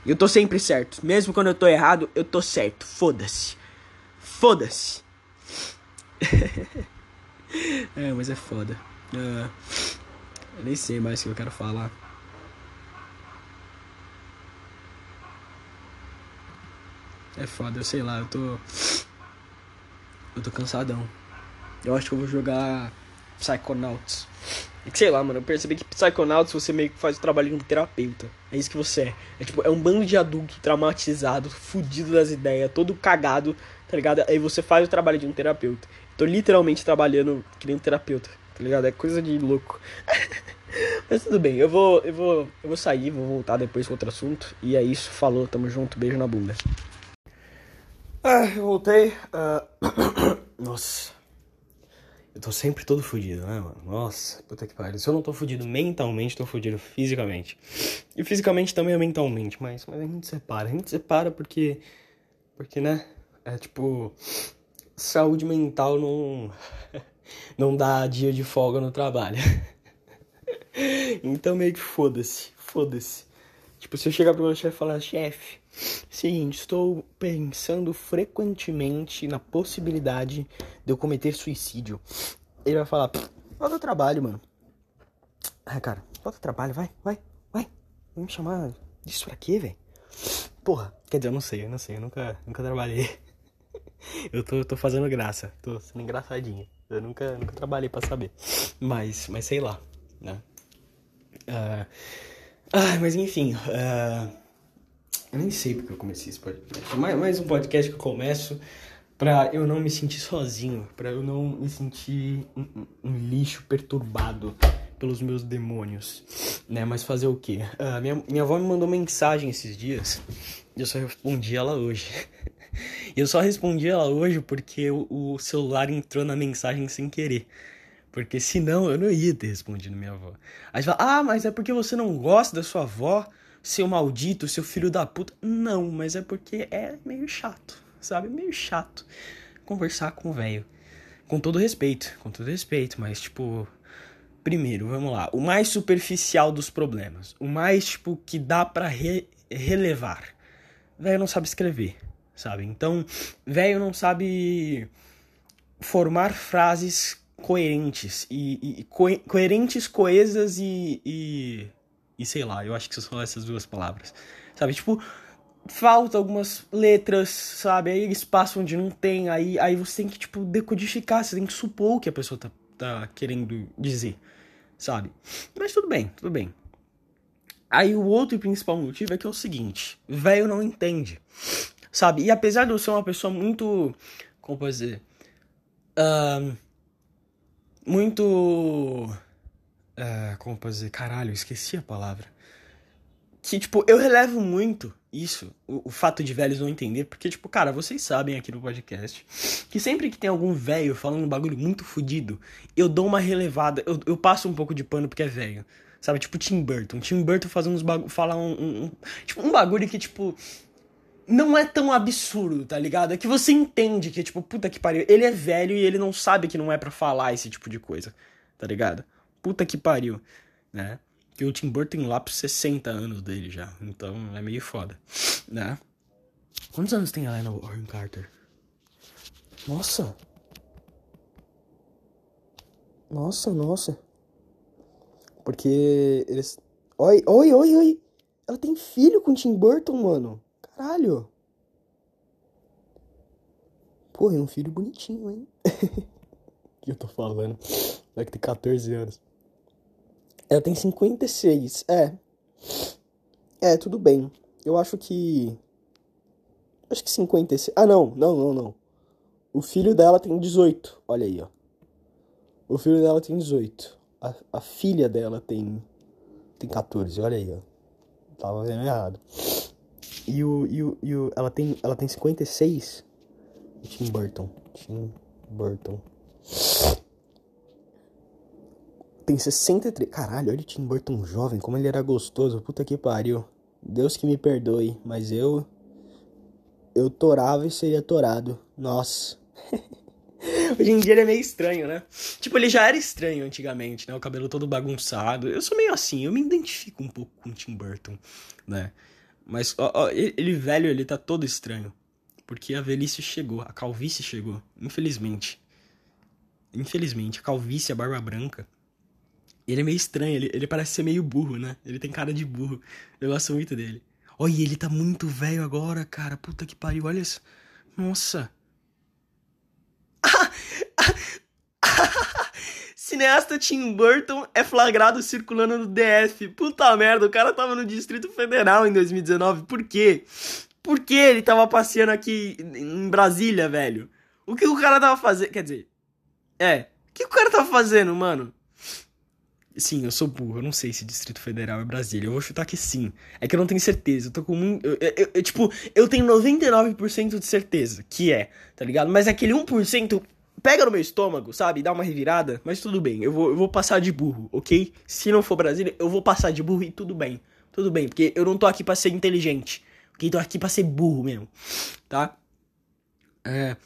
Eu tô sempre certo. Mesmo quando eu tô errado, eu tô certo. Foda-se. Foda-se. é, mas é foda. Uh, eu nem sei mais o que eu quero falar. É foda, eu sei lá, eu tô. Eu tô cansadão. Eu acho que eu vou jogar Psychonauts. Que sei lá, mano, eu percebi que Psychonauts você meio que faz o trabalho de um terapeuta. É isso que você é. É tipo, é um bando de adulto traumatizado, fudido das ideias, todo cagado, tá ligado? Aí você faz o trabalho de um terapeuta. Tô literalmente trabalhando que nem um terapeuta, tá ligado? É coisa de louco. Mas tudo bem, eu vou, eu vou, eu vou sair, vou voltar depois com outro assunto. E é isso, falou, tamo junto, beijo na bunda. Ah, eu voltei. Uh... Nossa. Eu tô sempre todo fudido, né, mano? Nossa, puta que pariu. Se eu não tô fudido mentalmente, tô fudido fisicamente. E fisicamente também é mentalmente, mas, mas a gente separa. A gente separa porque. Porque, né? É tipo, saúde mental não, não dá dia de folga no trabalho. então meio que foda-se, foda-se. Tipo, se eu chegar pro meu chefe e falar, chefe, seguinte, estou pensando frequentemente na possibilidade de eu cometer suicídio. Ele vai falar, falta trabalho, mano. Ah, cara, falta trabalho, vai, vai, vai. Vai me chamar disso pra quê, velho? Porra, quer dizer, eu não sei, eu não sei, eu nunca, nunca trabalhei. eu tô, tô fazendo graça, tô sendo engraçadinho. Eu nunca, nunca trabalhei para saber. Mas, mas sei lá, né? Uh, ah, mas enfim, uh, eu nem sei porque eu comecei esse podcast. Mais, mais um podcast que eu começo. Pra eu não me sentir sozinho, pra eu não me sentir um, um, lixo perturbado pelos meus demônios, né? Mas fazer o quê? Uh, minha, minha avó me mandou mensagem esses dias e eu só respondi ela hoje. eu só respondi ela hoje porque o, o celular entrou na mensagem sem querer. Porque senão eu não ia ter respondido minha avó. Aí você fala, ah, mas é porque você não gosta da sua avó, seu maldito, seu filho da puta. Não, mas é porque é meio chato, sabe? Meio chato conversar com o velho. Com todo respeito, com todo respeito, mas tipo. Primeiro, vamos lá. O mais superficial dos problemas. O mais, tipo, que dá para re relevar. Velho não sabe escrever, sabe? Então, velho não sabe formar frases coerentes e, e co coerentes, coesas e, e, e sei lá, eu acho que são essas duas palavras, sabe? Tipo, falta algumas letras, sabe? Aí espaço onde não tem, aí, aí você tem que, tipo, decodificar, você tem que supor o que a pessoa tá, tá querendo dizer, sabe? Mas tudo bem, tudo bem. Aí o outro principal motivo é que é o seguinte, velho não entende, sabe? E apesar de eu ser uma pessoa muito, como posso dizer, uh, muito. Uh, como posso dizer? Caralho, esqueci a palavra. Que, tipo, eu relevo muito isso, o, o, fato de velhos não entender, porque, tipo, cara, vocês sabem aqui no podcast que sempre que tem algum velho falando um bagulho muito fodido, eu dou uma relevada, eu, eu passo um pouco de pano porque é velho. Sabe, tipo Tim Burton. Tim Burton fazendo uns bagulho. Falar um, um, um. Tipo, um bagulho que, tipo não é tão absurdo, tá ligado? É que você entende que, tipo, puta que pariu. Ele é velho e ele não sabe que não é para falar esse tipo de coisa, tá ligado? Puta que pariu, né? Que o Tim Burton lá pros 60 anos dele já. Então é meio foda, né? Quantos anos tem a Helena Warren Carter? Nossa! Nossa, nossa. Porque eles. Oi, oi, oi, oi! Ela tem filho com o Tim Burton, mano. Caralho. Porra, é um filho bonitinho, hein? Que eu tô falando? Vai que tem 14 anos. Ela tem 56. É. É, tudo bem. Eu acho que. Acho que 56. Ah, não, não, não, não. O filho dela tem 18. Olha aí, ó. O filho dela tem 18. A, a filha dela tem. Tem 14. Olha aí, ó. Tava vendo errado. E o, e o, e o, ela tem, ela tem 56. Tim Burton. Tim Burton. Tem 63. Caralho, olha o Tim Burton jovem, como ele era gostoso. Puta que pariu. Deus que me perdoe, mas eu. Eu torava e seria torado. Nossa. Hoje em dia ele é meio estranho, né? Tipo, ele já era estranho antigamente, né? O cabelo todo bagunçado. Eu sou meio assim, eu me identifico um pouco com o Tim Burton, né? Mas ó, ó, ele velho, ele tá todo estranho. Porque a velhice chegou, a calvície chegou, infelizmente. Infelizmente, a calvície, a barba branca. Ele é meio estranho, ele, ele parece ser meio burro, né? Ele tem cara de burro. Eu gosto muito dele. Olha, ele tá muito velho agora, cara. Puta que pariu, olha isso. Nossa. Cineasta Tim Burton é flagrado circulando no DF. Puta merda, o cara tava no Distrito Federal em 2019. Por quê? Por que ele tava passeando aqui em Brasília, velho? O que o cara tava fazendo? Quer dizer, é. O que o cara tava fazendo, mano? Sim, eu sou burro. Eu não sei se Distrito Federal é Brasília. Eu vou chutar que sim. É que eu não tenho certeza. Eu tô com muito. Eu, eu, eu, tipo, eu tenho 99% de certeza que é, tá ligado? Mas aquele 1% pega no meu estômago, sabe? Dá uma revirada, mas tudo bem. Eu vou, eu vou passar de burro, ok? Se não for Brasília, eu vou passar de burro e tudo bem. Tudo bem, porque eu não tô aqui pra ser inteligente. Ok? Tô aqui pra ser burro mesmo, tá? É.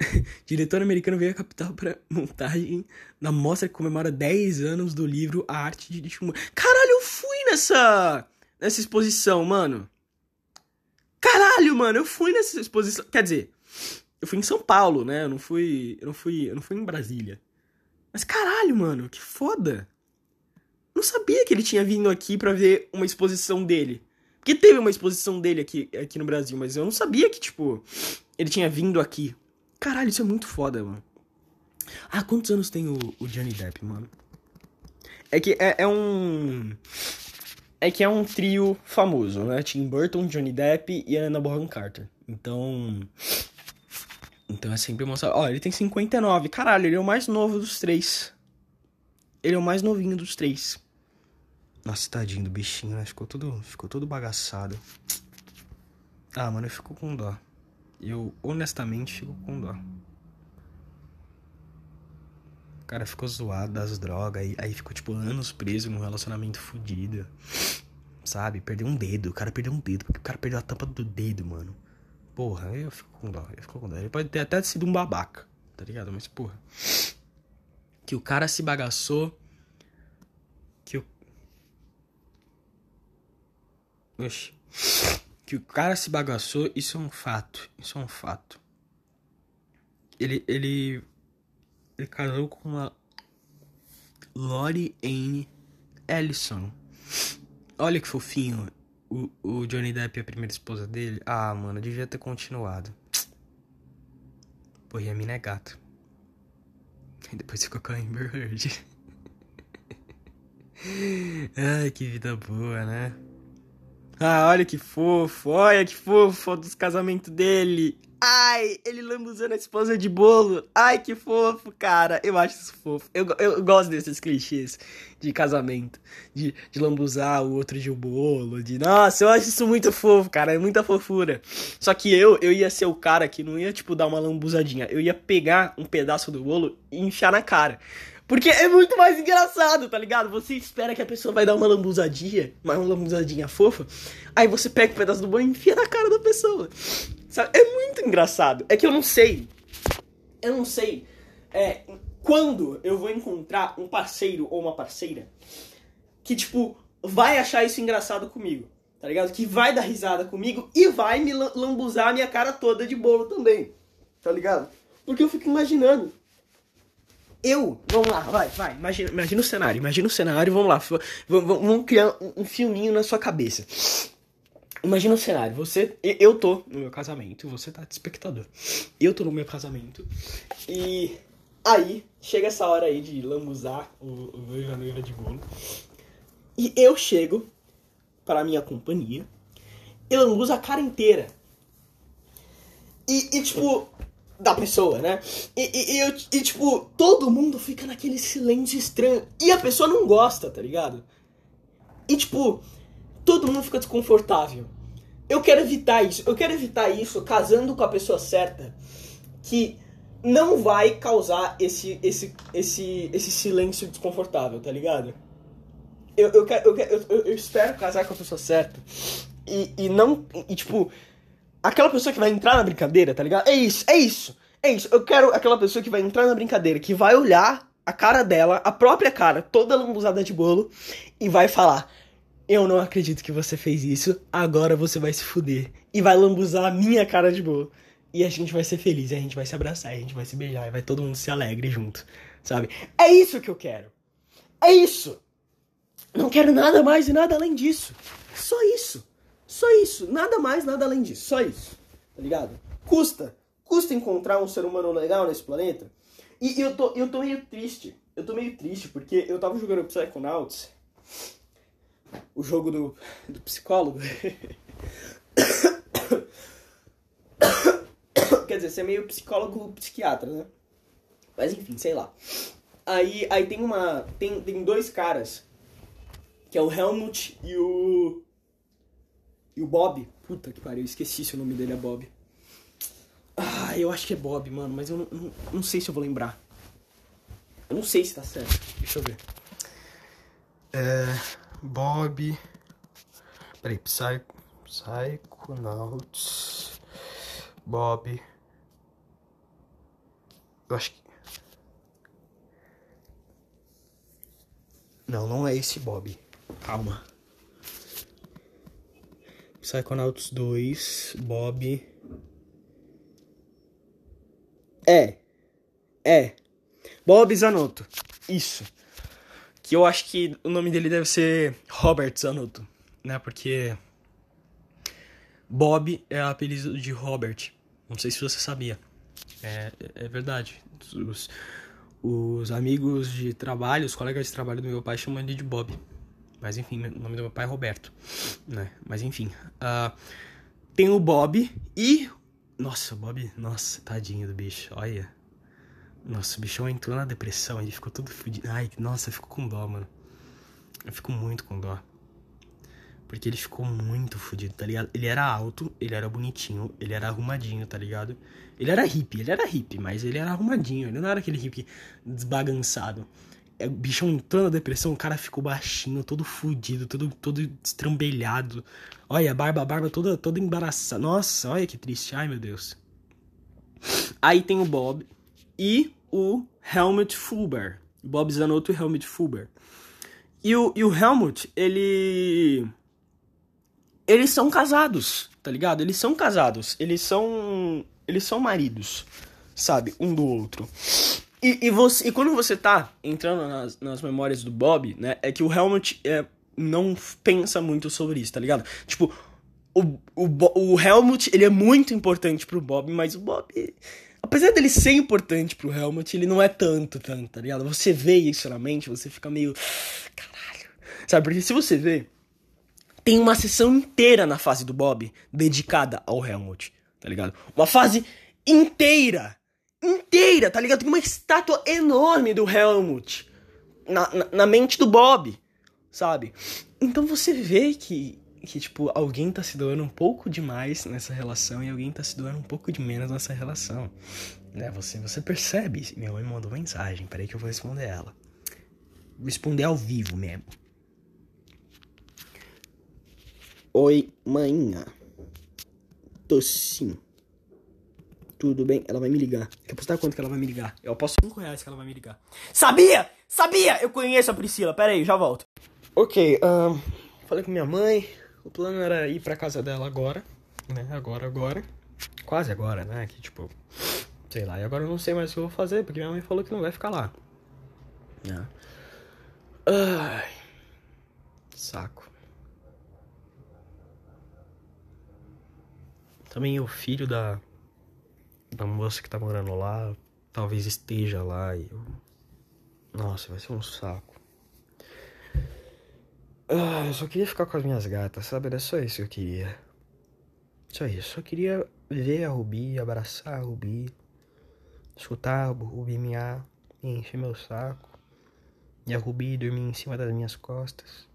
Diretor americano veio à capital para montagem da mostra que comemora 10 anos do livro A Arte de Deixar Caralho, eu fui nessa nessa exposição, mano. Caralho, mano, eu fui nessa exposição. Quer dizer, eu fui em São Paulo, né? Eu não fui. Eu não fui. Eu não fui em Brasília. Mas caralho, mano, que foda! Não sabia que ele tinha vindo aqui para ver uma exposição dele. Porque teve uma exposição dele aqui, aqui no Brasil, mas eu não sabia que, tipo, ele tinha vindo aqui. Caralho, isso é muito foda, mano. Ah, quantos anos tem o, o Johnny Depp, mano? É que é, é um. É que é um trio famoso, né? Tim Burton, Johnny Depp e Anna Bonham Carter. Então. Então é sempre mostrar. Ó, ele tem 59. Caralho, ele é o mais novo dos três. Ele é o mais novinho dos três. Nossa, tadinho do bichinho, né? Ficou todo, ficou todo bagaçado. Ah, mano, eu fico com dó. Eu, honestamente, fico com dó. O cara ficou zoado das drogas, aí, aí ficou, tipo, anos preso num relacionamento fodido. Sabe? Perdeu um dedo. O cara perdeu um dedo, porque o cara perdeu a tampa do dedo, mano. Porra, eu fico com dó. Eu fico com dó. Ele pode ter até sido um babaca, tá ligado? Mas, porra. Que o cara se bagaçou. Que o. Oxi. Que o cara se bagaçou, isso é um fato. Isso é um fato. Ele. Ele. Ele casou com uma. Lori Anne Ellison. Olha que fofinho. O, o Johnny Depp, a primeira esposa dele. Ah, mano, devia ter continuado. Pô, e a mina é gata. E depois ficou com a Amber Heard. Ai, que vida boa, né? Ah, olha que fofo, olha que fofo dos casamentos dele. Ai, ele lambuzando a esposa de bolo. Ai, que fofo, cara. Eu acho isso fofo. Eu, eu gosto desses clichês de casamento. De, de lambuzar o outro de um bolo. De. Nossa, eu acho isso muito fofo, cara. É muita fofura. Só que eu, eu ia ser o cara que não ia, tipo, dar uma lambuzadinha. Eu ia pegar um pedaço do bolo e enfiar na cara. Porque é muito mais engraçado, tá ligado? Você espera que a pessoa vai dar uma lambuzadinha, uma lambuzadinha fofa. Aí você pega o um pedaço do bolo e enfia na cara da pessoa. Sabe? É muito engraçado. É que eu não sei. Eu não sei. É, quando eu vou encontrar um parceiro ou uma parceira que, tipo, vai achar isso engraçado comigo. Tá ligado? Que vai dar risada comigo e vai me lambuzar a minha cara toda de bolo também. Tá ligado? Porque eu fico imaginando eu, vamos lá, vai, vai, imagina, imagina o cenário, imagina o cenário, vamos lá, vamos criar um filminho na sua cabeça. Imagina o cenário, você, eu tô no meu casamento, você tá de espectador. Eu tô no meu casamento e aí chega essa hora aí de lambuzar o, o noiva de bolo. E eu chego para minha companhia e lambuzo a cara inteira. E, e tipo, da pessoa, né? E, e, e, e, tipo, todo mundo fica naquele silêncio estranho. E a pessoa não gosta, tá ligado? E tipo, todo mundo fica desconfortável. Eu quero evitar isso. Eu quero evitar isso casando com a pessoa certa. Que não vai causar esse, esse, esse, esse silêncio desconfortável, tá ligado? Eu, eu, quero, eu, quero, eu, eu espero casar com a pessoa certa. E, e não. E tipo aquela pessoa que vai entrar na brincadeira, tá ligado? É isso, é isso, é isso. Eu quero aquela pessoa que vai entrar na brincadeira, que vai olhar a cara dela, a própria cara, toda lambuzada de bolo, e vai falar: Eu não acredito que você fez isso, agora você vai se fuder. E vai lambuzar a minha cara de bolo. E a gente vai ser feliz, a gente vai se abraçar, a gente vai se beijar, e vai todo mundo se alegre junto, sabe? É isso que eu quero. É isso. Não quero nada mais e nada além disso. Só isso. Só isso, nada mais, nada além disso, só isso. Tá ligado? Custa, custa encontrar um ser humano legal nesse planeta. E, eu, tô, eu tô meio triste. Eu tô meio triste porque eu tava jogando Psychonauts, o jogo do, do psicólogo. Quer dizer, você é meio psicólogo psiquiatra, né? Mas enfim, sei lá. Aí, aí tem uma. Tem, tem dois caras. Que é o Helmut e o. E o Bob, puta que pariu, esqueci se o nome dele é Bob. Ah, eu acho que é Bob, mano, mas eu não, não, não sei se eu vou lembrar. Eu não sei se tá certo. Deixa eu ver. É. Bob. Peraí, Psy... Psychonauts. Bob. Eu acho que. Não, não é esse Bob. Calma. Psychonauts 2, Bob. É. É. Bob Zanotto. Isso. Que eu acho que o nome dele deve ser Robert Zanotto, né? Porque Bob é apelido de Robert. Não sei se você sabia. É, é verdade. Os, os amigos de trabalho, os colegas de trabalho do meu pai chamam ele de Bob. Mas enfim, o nome do meu pai é Roberto, né? Mas enfim, uh, tem o Bob e Nossa, o Bob. Nossa, tadinho do bicho. Olha. Nossa, o bichão entrou na depressão, ele ficou todo fudido. Ai, nossa, eu fico com dó, mano. Eu fico muito com dó. Porque ele ficou muito fudido, tá ligado? Ele era alto, ele era bonitinho, ele era arrumadinho, tá ligado? Ele era hippie, ele era hippie, mas ele era arrumadinho, ele não era aquele hippie desbagançado. É, o bichão entrou na depressão, o cara ficou baixinho, todo fudido, todo, todo estrambelhado. Olha, a barba, a barba toda, toda embaraçada. Nossa, olha que triste, ai meu Deus. Aí tem o Bob e o Helmut Fulber. Bob Zanotto e Helmut Fulber. E o, e o Helmut, ele. Eles são casados, tá ligado? Eles são casados. Eles são. Eles são maridos, sabe? Um do outro. E, e, você, e quando você tá entrando nas, nas memórias do Bob, né? É que o Helmut é, não pensa muito sobre isso, tá ligado? Tipo, o, o, o Helmut, ele é muito importante pro Bob, mas o Bob apesar dele ser importante pro Helmut, ele não é tanto, tanto, tá ligado? Você vê isso na mente, você fica meio. Caralho. Sabe, porque se você vê, tem uma sessão inteira na fase do Bob dedicada ao Helmut, tá ligado? Uma fase inteira. Inteira, tá ligado? Tem uma estátua enorme do Helmut na, na, na mente do Bob, sabe? Então você vê que que, tipo, alguém tá se doando um pouco demais nessa relação e alguém tá se doando um pouco de menos nessa relação. Né? Você, você percebe. Minha mãe mandou mensagem, peraí que eu vou responder ela. Responder ao vivo mesmo. Oi, manhã. Tô sim. Tudo bem? Ela vai me ligar. Quer apostar quanto que ela vai me ligar? Eu aposto 5 reais que ela vai me ligar. Sabia! Sabia! Eu conheço a Priscila. Pera aí, já volto. Ok, um, falei com minha mãe. O plano era ir pra casa dela agora, né? Agora, agora. Quase agora, né? Que tipo, sei lá. E agora eu não sei mais o que eu vou fazer, porque minha mãe falou que não vai ficar lá. Né? Ai. Saco. Também o filho da da moça que tá morando lá talvez esteja lá e eu... Nossa, vai ser um saco. Ah, eu só queria ficar com as minhas gatas, sabe? Era só isso que eu queria. Só isso. Só queria ver a Rubi, abraçar a Rubi, escutar a Rubi miar, encher meu saco. E a Rubi dormir em cima das minhas costas.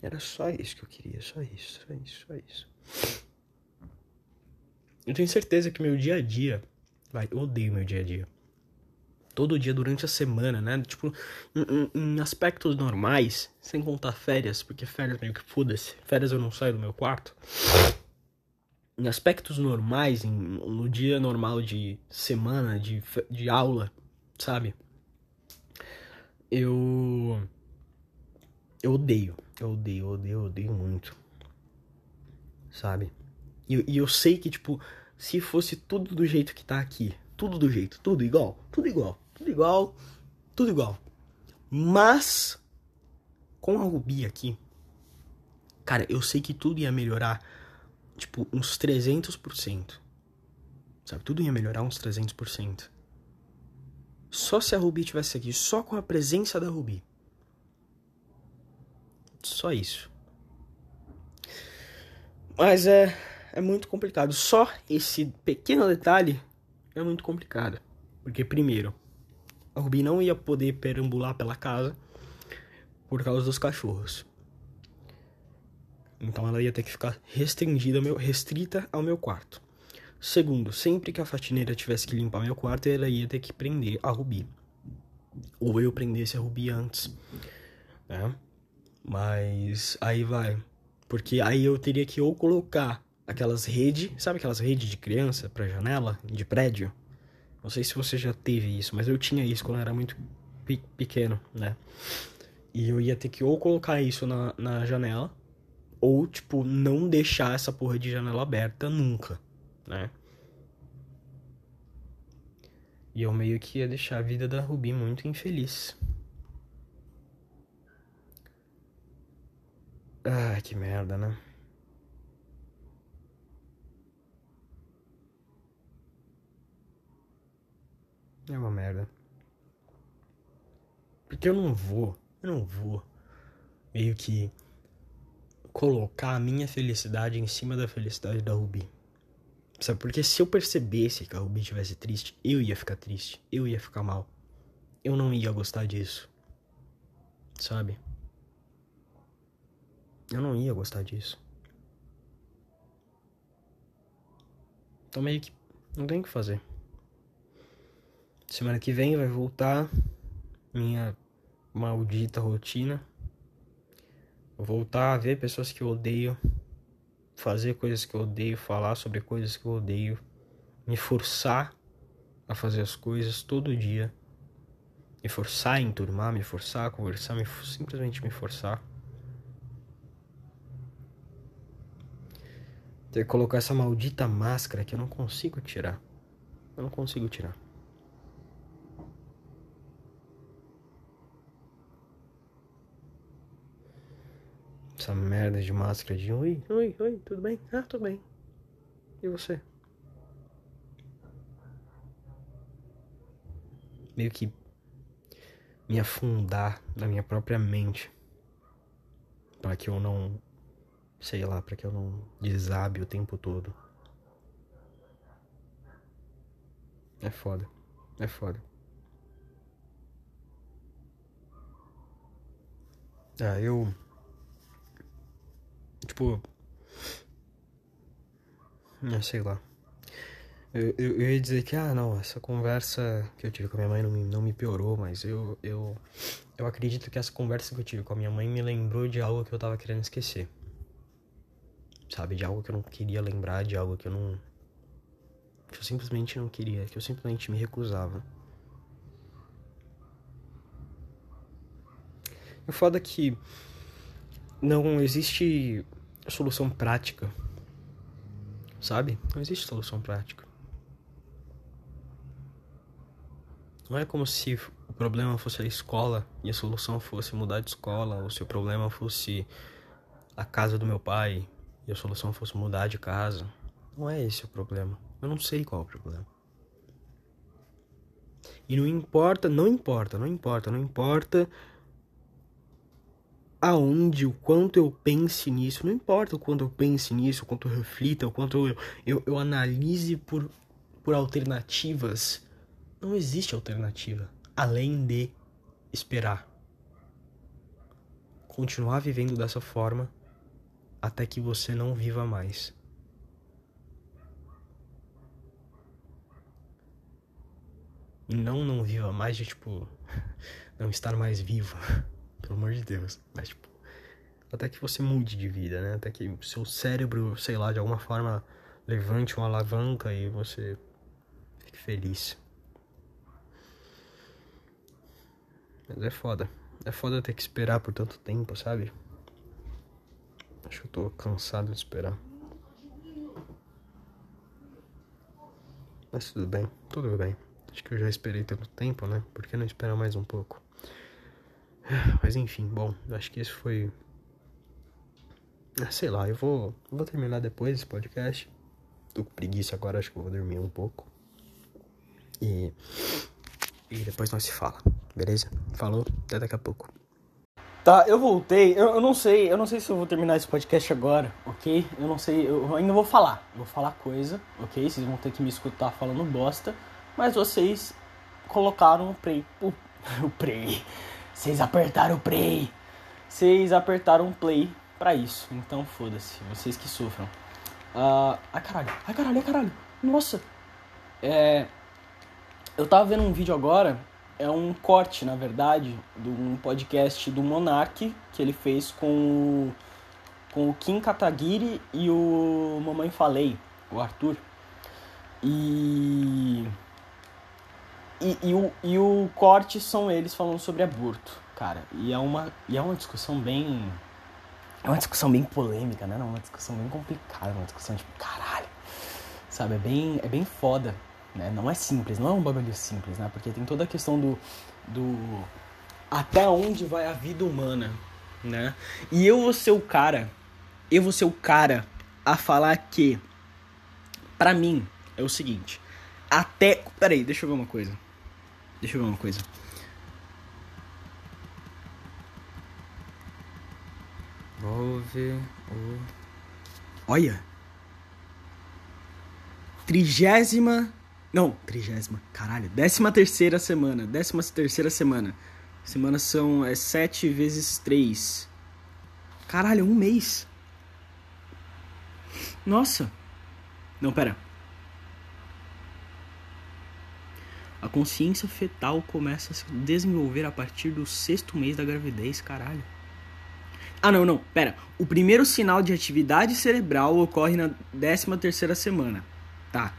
Era só isso que eu queria, só isso, só isso, só isso. Eu tenho certeza que meu dia a dia. Vai, eu odeio meu dia a dia todo dia durante a semana, né? Tipo, em, em, aspectos normais, sem contar férias, porque férias meio que foda-se. Férias eu não saio do meu quarto. Em aspectos normais, em, no dia normal de semana, de, de aula, sabe? Eu. Eu odeio. Eu odeio, odeio, odeio muito. Sabe? E, e eu sei que, tipo, se fosse tudo do jeito que tá aqui, tudo do jeito, tudo igual, tudo igual tudo igual, tudo igual. Mas com a Ruby aqui, cara, eu sei que tudo ia melhorar tipo uns 300%. Sabe? Tudo ia melhorar uns 300%. Só se a Ruby tivesse aqui, só com a presença da Ruby. Só isso. Mas é é muito complicado. Só esse pequeno detalhe é muito complicado. Porque primeiro, a Ruby não ia poder perambular pela casa por causa dos cachorros. Então ela ia ter que ficar restringida, restrita ao meu quarto. Segundo, sempre que a faxineira tivesse que limpar meu quarto, ela ia ter que prender a Ruby. Ou eu prendesse a Ruby antes. Né? Mas aí vai. Porque aí eu teria que ou colocar aquelas redes, sabe aquelas redes de criança pra janela, de prédio? Não sei se você já teve isso, mas eu tinha isso quando eu era muito pe pequeno, né? E eu ia ter que ou colocar isso na, na janela, ou, tipo, não deixar essa porra de janela aberta nunca, né? E eu meio que ia deixar a vida da Ruby muito infeliz. Ah, que merda, né? É uma merda. Porque eu não vou, eu não vou meio que colocar a minha felicidade em cima da felicidade da Ruby. Sabe? Porque se eu percebesse que a Ruby estivesse triste, eu ia ficar triste. Eu ia ficar mal. Eu não ia gostar disso. Sabe? Eu não ia gostar disso. Então meio que não tem o que fazer. Semana que vem vai voltar minha maldita rotina. Voltar a ver pessoas que eu odeio fazer coisas que eu odeio, falar sobre coisas que eu odeio, me forçar a fazer as coisas todo dia, me forçar a enturmar, me forçar a conversar, me, simplesmente me forçar. Ter que colocar essa maldita máscara que eu não consigo tirar. Eu não consigo tirar. Essa merda de máscara de oi, oi, oi, tudo bem? Ah, tudo bem. E você? Meio que me afundar na minha própria mente para que eu não, sei lá, para que eu não desabe o tempo todo. É foda. É foda. Ah, eu Tipo. É, sei lá. Eu, eu, eu, ia dizer que, ah, não, essa conversa que eu tive com a minha mãe não me, não me piorou, mas eu, eu, eu acredito que essa conversa que eu tive com a minha mãe me lembrou de algo que eu tava querendo esquecer. Sabe? De algo que eu não queria lembrar, de algo que eu não. que eu simplesmente não queria, que eu simplesmente me recusava. O foda é que não existe solução prática. Sabe? Não existe solução prática. Não é como se o problema fosse a escola e a solução fosse mudar de escola, ou se o problema fosse a casa do meu pai e a solução fosse mudar de casa. Não é esse o problema. Eu não sei qual é o problema. E não importa, não importa, não importa, não importa aonde, o quanto eu pense nisso, não importa o quanto eu pense nisso, o quanto eu reflita, o quanto eu, eu, eu analise por, por alternativas, não existe alternativa além de esperar. Continuar vivendo dessa forma até que você não viva mais. E não não viva mais de tipo não estar mais vivo pelo amor de Deus. Mas, tipo, até que você mude de vida, né? Até que seu cérebro, sei lá, de alguma forma levante uma alavanca e você fique feliz. Mas é foda. É foda ter que esperar por tanto tempo, sabe? Acho que eu tô cansado de esperar. Mas tudo bem, tudo bem. Acho que eu já esperei tanto tempo, né? Por que não esperar mais um pouco? Mas enfim, bom, acho que esse foi. Ah, sei lá, eu vou, vou terminar depois esse podcast. Tô com preguiça agora, acho que eu vou dormir um pouco. E. E depois nós se fala, beleza? Falou, até daqui a pouco. Tá, eu voltei. Eu, eu, não sei, eu não sei se eu vou terminar esse podcast agora, ok? Eu não sei, eu ainda vou falar. Vou falar coisa, ok? Vocês vão ter que me escutar falando bosta. Mas vocês colocaram o play. O, o play. Vocês apertaram o play. Vocês apertaram play pra isso. Então foda-se. Vocês que sofram. Uh, ai caralho. Ai caralho, ai caralho. Nossa. É. Eu tava vendo um vídeo agora. É um corte, na verdade, de um podcast do Monark que ele fez com o, com o Kim Kataguiri e o Mamãe Falei, o Arthur. E e, e, o, e o corte são eles falando sobre aborto, cara. E é uma, e é uma discussão bem. É uma discussão bem polêmica, né? É uma discussão bem complicada, uma discussão tipo, caralho. Sabe? É bem, é bem foda, né? Não é simples, não é um bagulho simples, né? Porque tem toda a questão do. do até onde vai a vida humana, né? E eu vou ser o cara. Eu vou ser o cara a falar que. Pra mim, é o seguinte. Até. Peraí, deixa eu ver uma coisa. Deixa eu ver uma coisa. Vou ver o. Olha! trigésima. Não, trigésima, caralho. Décima terceira semana. Décima terceira semana. Semanas são é, sete vezes três. Caralho, um mês. Nossa. Não, pera. A consciência fetal começa a se desenvolver a partir do sexto mês da gravidez, caralho. Ah, não, não, pera. O primeiro sinal de atividade cerebral ocorre na 13 terceira semana. Tá.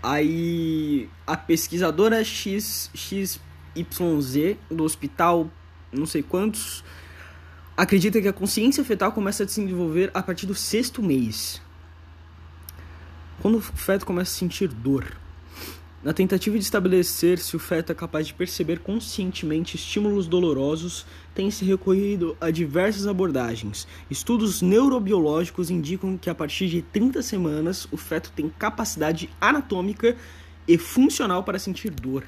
Aí a pesquisadora XYZ do hospital, não sei quantos, acredita que a consciência fetal começa a se desenvolver a partir do sexto mês. Quando o feto começa a sentir dor. Na tentativa de estabelecer se o feto é capaz de perceber conscientemente estímulos dolorosos, tem-se recorrido a diversas abordagens. Estudos neurobiológicos indicam que a partir de 30 semanas o feto tem capacidade anatômica e funcional para sentir dor.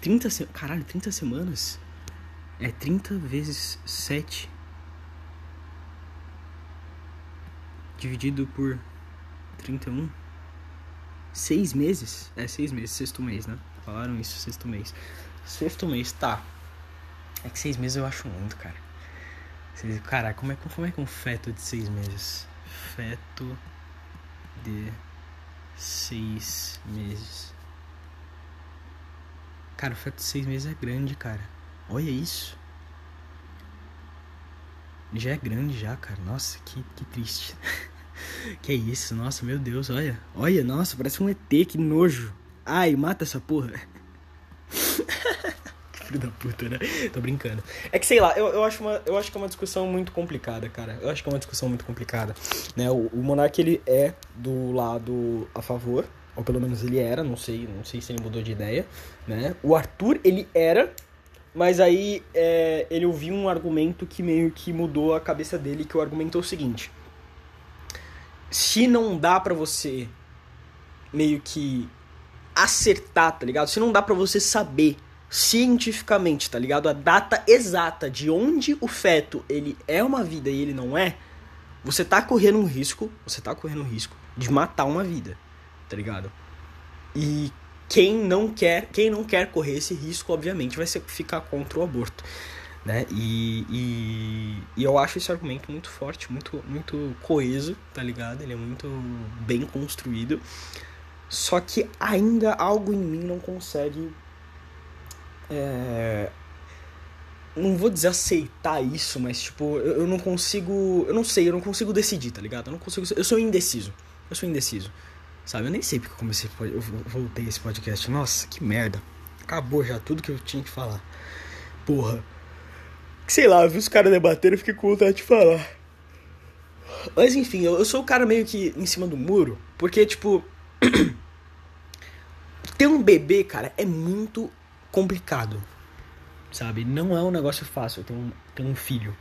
30 se... Caralho, 30 semanas? É 30 vezes 7 dividido por 31 Seis meses? É, seis meses, sexto mês, né? Falaram isso, sexto mês. Sexto mês, tá. É que seis meses eu acho muito, cara. Cara, como é, como é que um feto de seis meses? Feto de seis meses. Cara, o feto de seis meses é grande, cara. Olha isso. Já é grande já, cara. Nossa, que, que triste. Que isso, nossa, meu Deus, olha. Olha, nossa, parece um ET, que nojo. Ai, mata essa porra. Filho da puta, né? Tô brincando. É que sei lá, eu, eu, acho uma, eu acho que é uma discussão muito complicada, cara. Eu acho que é uma discussão muito complicada. Né? O, o Monark, ele é do lado a favor, ou pelo menos ele era, não sei, não sei se ele mudou de ideia, né? O Arthur, ele era, mas aí é, ele ouviu um argumento que meio que mudou a cabeça dele, que o argumento é o seguinte se não dá para você meio que acertar, tá ligado? Se não dá para você saber cientificamente, tá ligado? A data exata de onde o feto ele é uma vida e ele não é, você tá correndo um risco, você tá correndo um risco de matar uma vida, tá ligado? E quem não quer, quem não quer correr esse risco, obviamente, vai ser ficar contra o aborto né? E, e, e, eu acho esse argumento muito forte, muito, muito coeso, tá ligado? Ele é muito bem construído. Só que ainda algo em mim não consegue. É, não vou dizer aceitar isso, mas tipo, eu, eu, não consigo. Eu não sei, eu não consigo decidir, tá ligado? Eu não consigo. Eu sou indeciso. Eu sou indeciso. Sabe? Eu nem sei porque eu comecei. Eu voltei esse podcast. Nossa, que merda. Acabou já tudo que eu tinha que falar. Porra sei lá, eu vi os caras debatendo e fiquei com vontade de falar. Mas enfim, eu, eu sou o cara meio que em cima do muro, porque, tipo. ter um bebê, cara, é muito complicado. Sabe? Não é um negócio fácil ter um, ter um filho.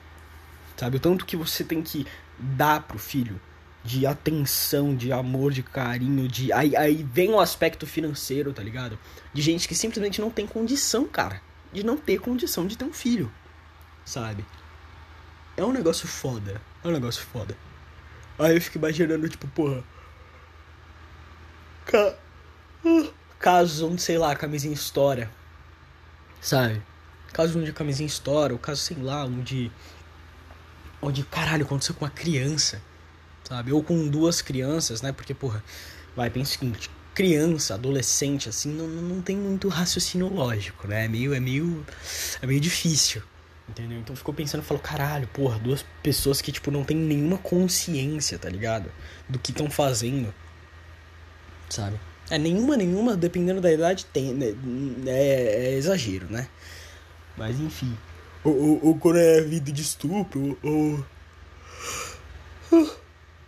Sabe? O tanto que você tem que dar pro filho de atenção, de amor, de carinho, de. Aí, aí vem o aspecto financeiro, tá ligado? De gente que simplesmente não tem condição, cara. De não ter condição de ter um filho sabe? É um negócio foda. É um negócio foda. Aí eu fico imaginando, tipo, porra. Ca... Casos onde, sei lá, camisinha estoura. Sabe? Casos onde a camisinha estoura, ou caso, sei lá, onde. Onde, caralho, aconteceu com uma criança. Sabe? Ou com duas crianças, né? Porque, porra, vai, pensa o seguinte: criança, adolescente, assim, não, não tem muito raciocínio lógico, né? É meio, é meio, é meio difícil. Entendeu? Então ficou pensando, falou, caralho, porra, duas pessoas que, tipo, não tem nenhuma consciência, tá ligado? Do que estão fazendo. Sabe? É, nenhuma, nenhuma, dependendo da idade, tem, né? É, é exagero, né? Mas enfim. Ou, ou, ou, quando é vida de estupro, ou.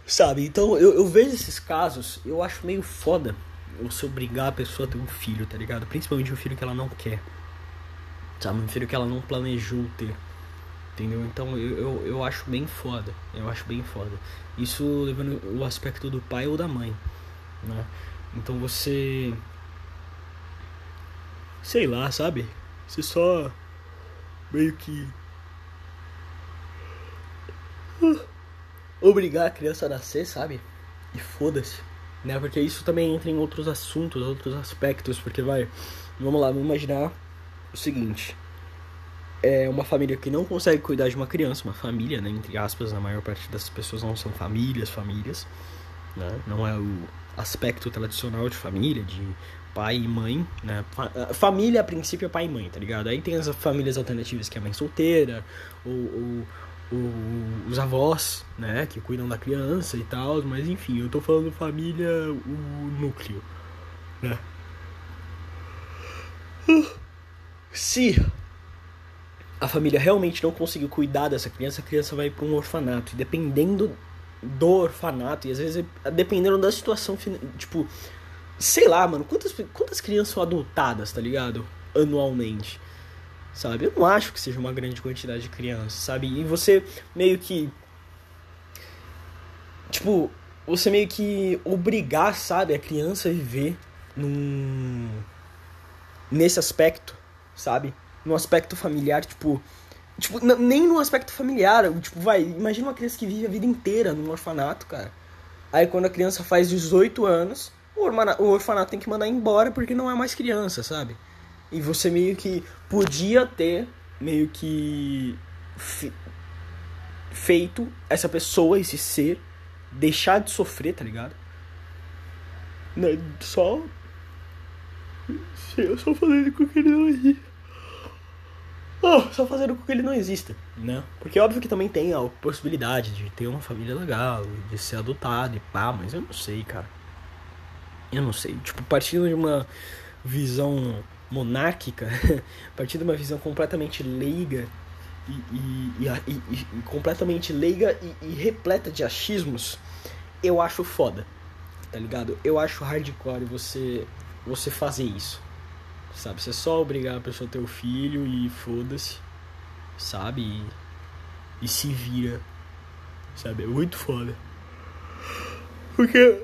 Sabe? Então eu, eu vejo esses casos, eu acho meio foda você obrigar a pessoa a ter um filho, tá ligado? Principalmente um filho que ela não quer. Sabe? Um filho que ela não planejou ter. Entendeu? Então eu, eu, eu acho bem foda. Eu acho bem foda. Isso levando o aspecto do pai ou da mãe. Né? Então você. Sei lá, sabe? Você só. Meio que. Obrigar a criança a nascer, sabe? E foda-se. né? Porque isso também entra em outros assuntos, outros aspectos, porque vai, vamos lá, vamos imaginar o seguinte, é uma família que não consegue cuidar de uma criança, uma família, né, entre aspas, a maior parte das pessoas não são famílias, famílias, né? Não é o aspecto tradicional de família, de pai e mãe, né? Família, a princípio, é pai e mãe, tá ligado? Aí tem as famílias alternativas que é mãe solteira, ou, ou, ou, os avós, né? Que cuidam da criança e tal, mas enfim, eu tô falando família, o núcleo, né? Se a família realmente não conseguiu cuidar dessa criança, a criança vai para um orfanato. E dependendo do orfanato, e às vezes dependendo da situação, tipo, sei lá, mano, quantas, quantas crianças são adultadas, tá ligado? Anualmente. Sabe? Eu não acho que seja uma grande quantidade de crianças, sabe? E você meio que. Tipo, você meio que obrigar, sabe, a criança a viver num. nesse aspecto, sabe? No aspecto familiar, tipo. Tipo, nem no aspecto familiar. Tipo, vai, imagina uma criança que vive a vida inteira num orfanato, cara. Aí quando a criança faz 18 anos, o orfanato, tem que mandar embora porque não é mais criança, sabe? E você meio que podia ter meio que feito essa pessoa, esse ser, deixar de sofrer, tá ligado? Né, só. Só fazendo com que ele não exista. Oh, só fazendo com que ele não exista, né? Porque é óbvio que também tem a possibilidade de ter uma família legal, de ser adotado e pá, mas eu não sei, cara. Eu não sei. Tipo, partindo de uma visão monárquica, partindo de uma visão completamente leiga e, e, e, e completamente leiga e, repleta de achismos, eu acho foda. Tá ligado? Eu acho hardcore você você fazer isso. Sabe? Você só obrigar a pessoa a ter o filho e foda-se. Sabe? E, se vira. Sabe? É muito foda. Porque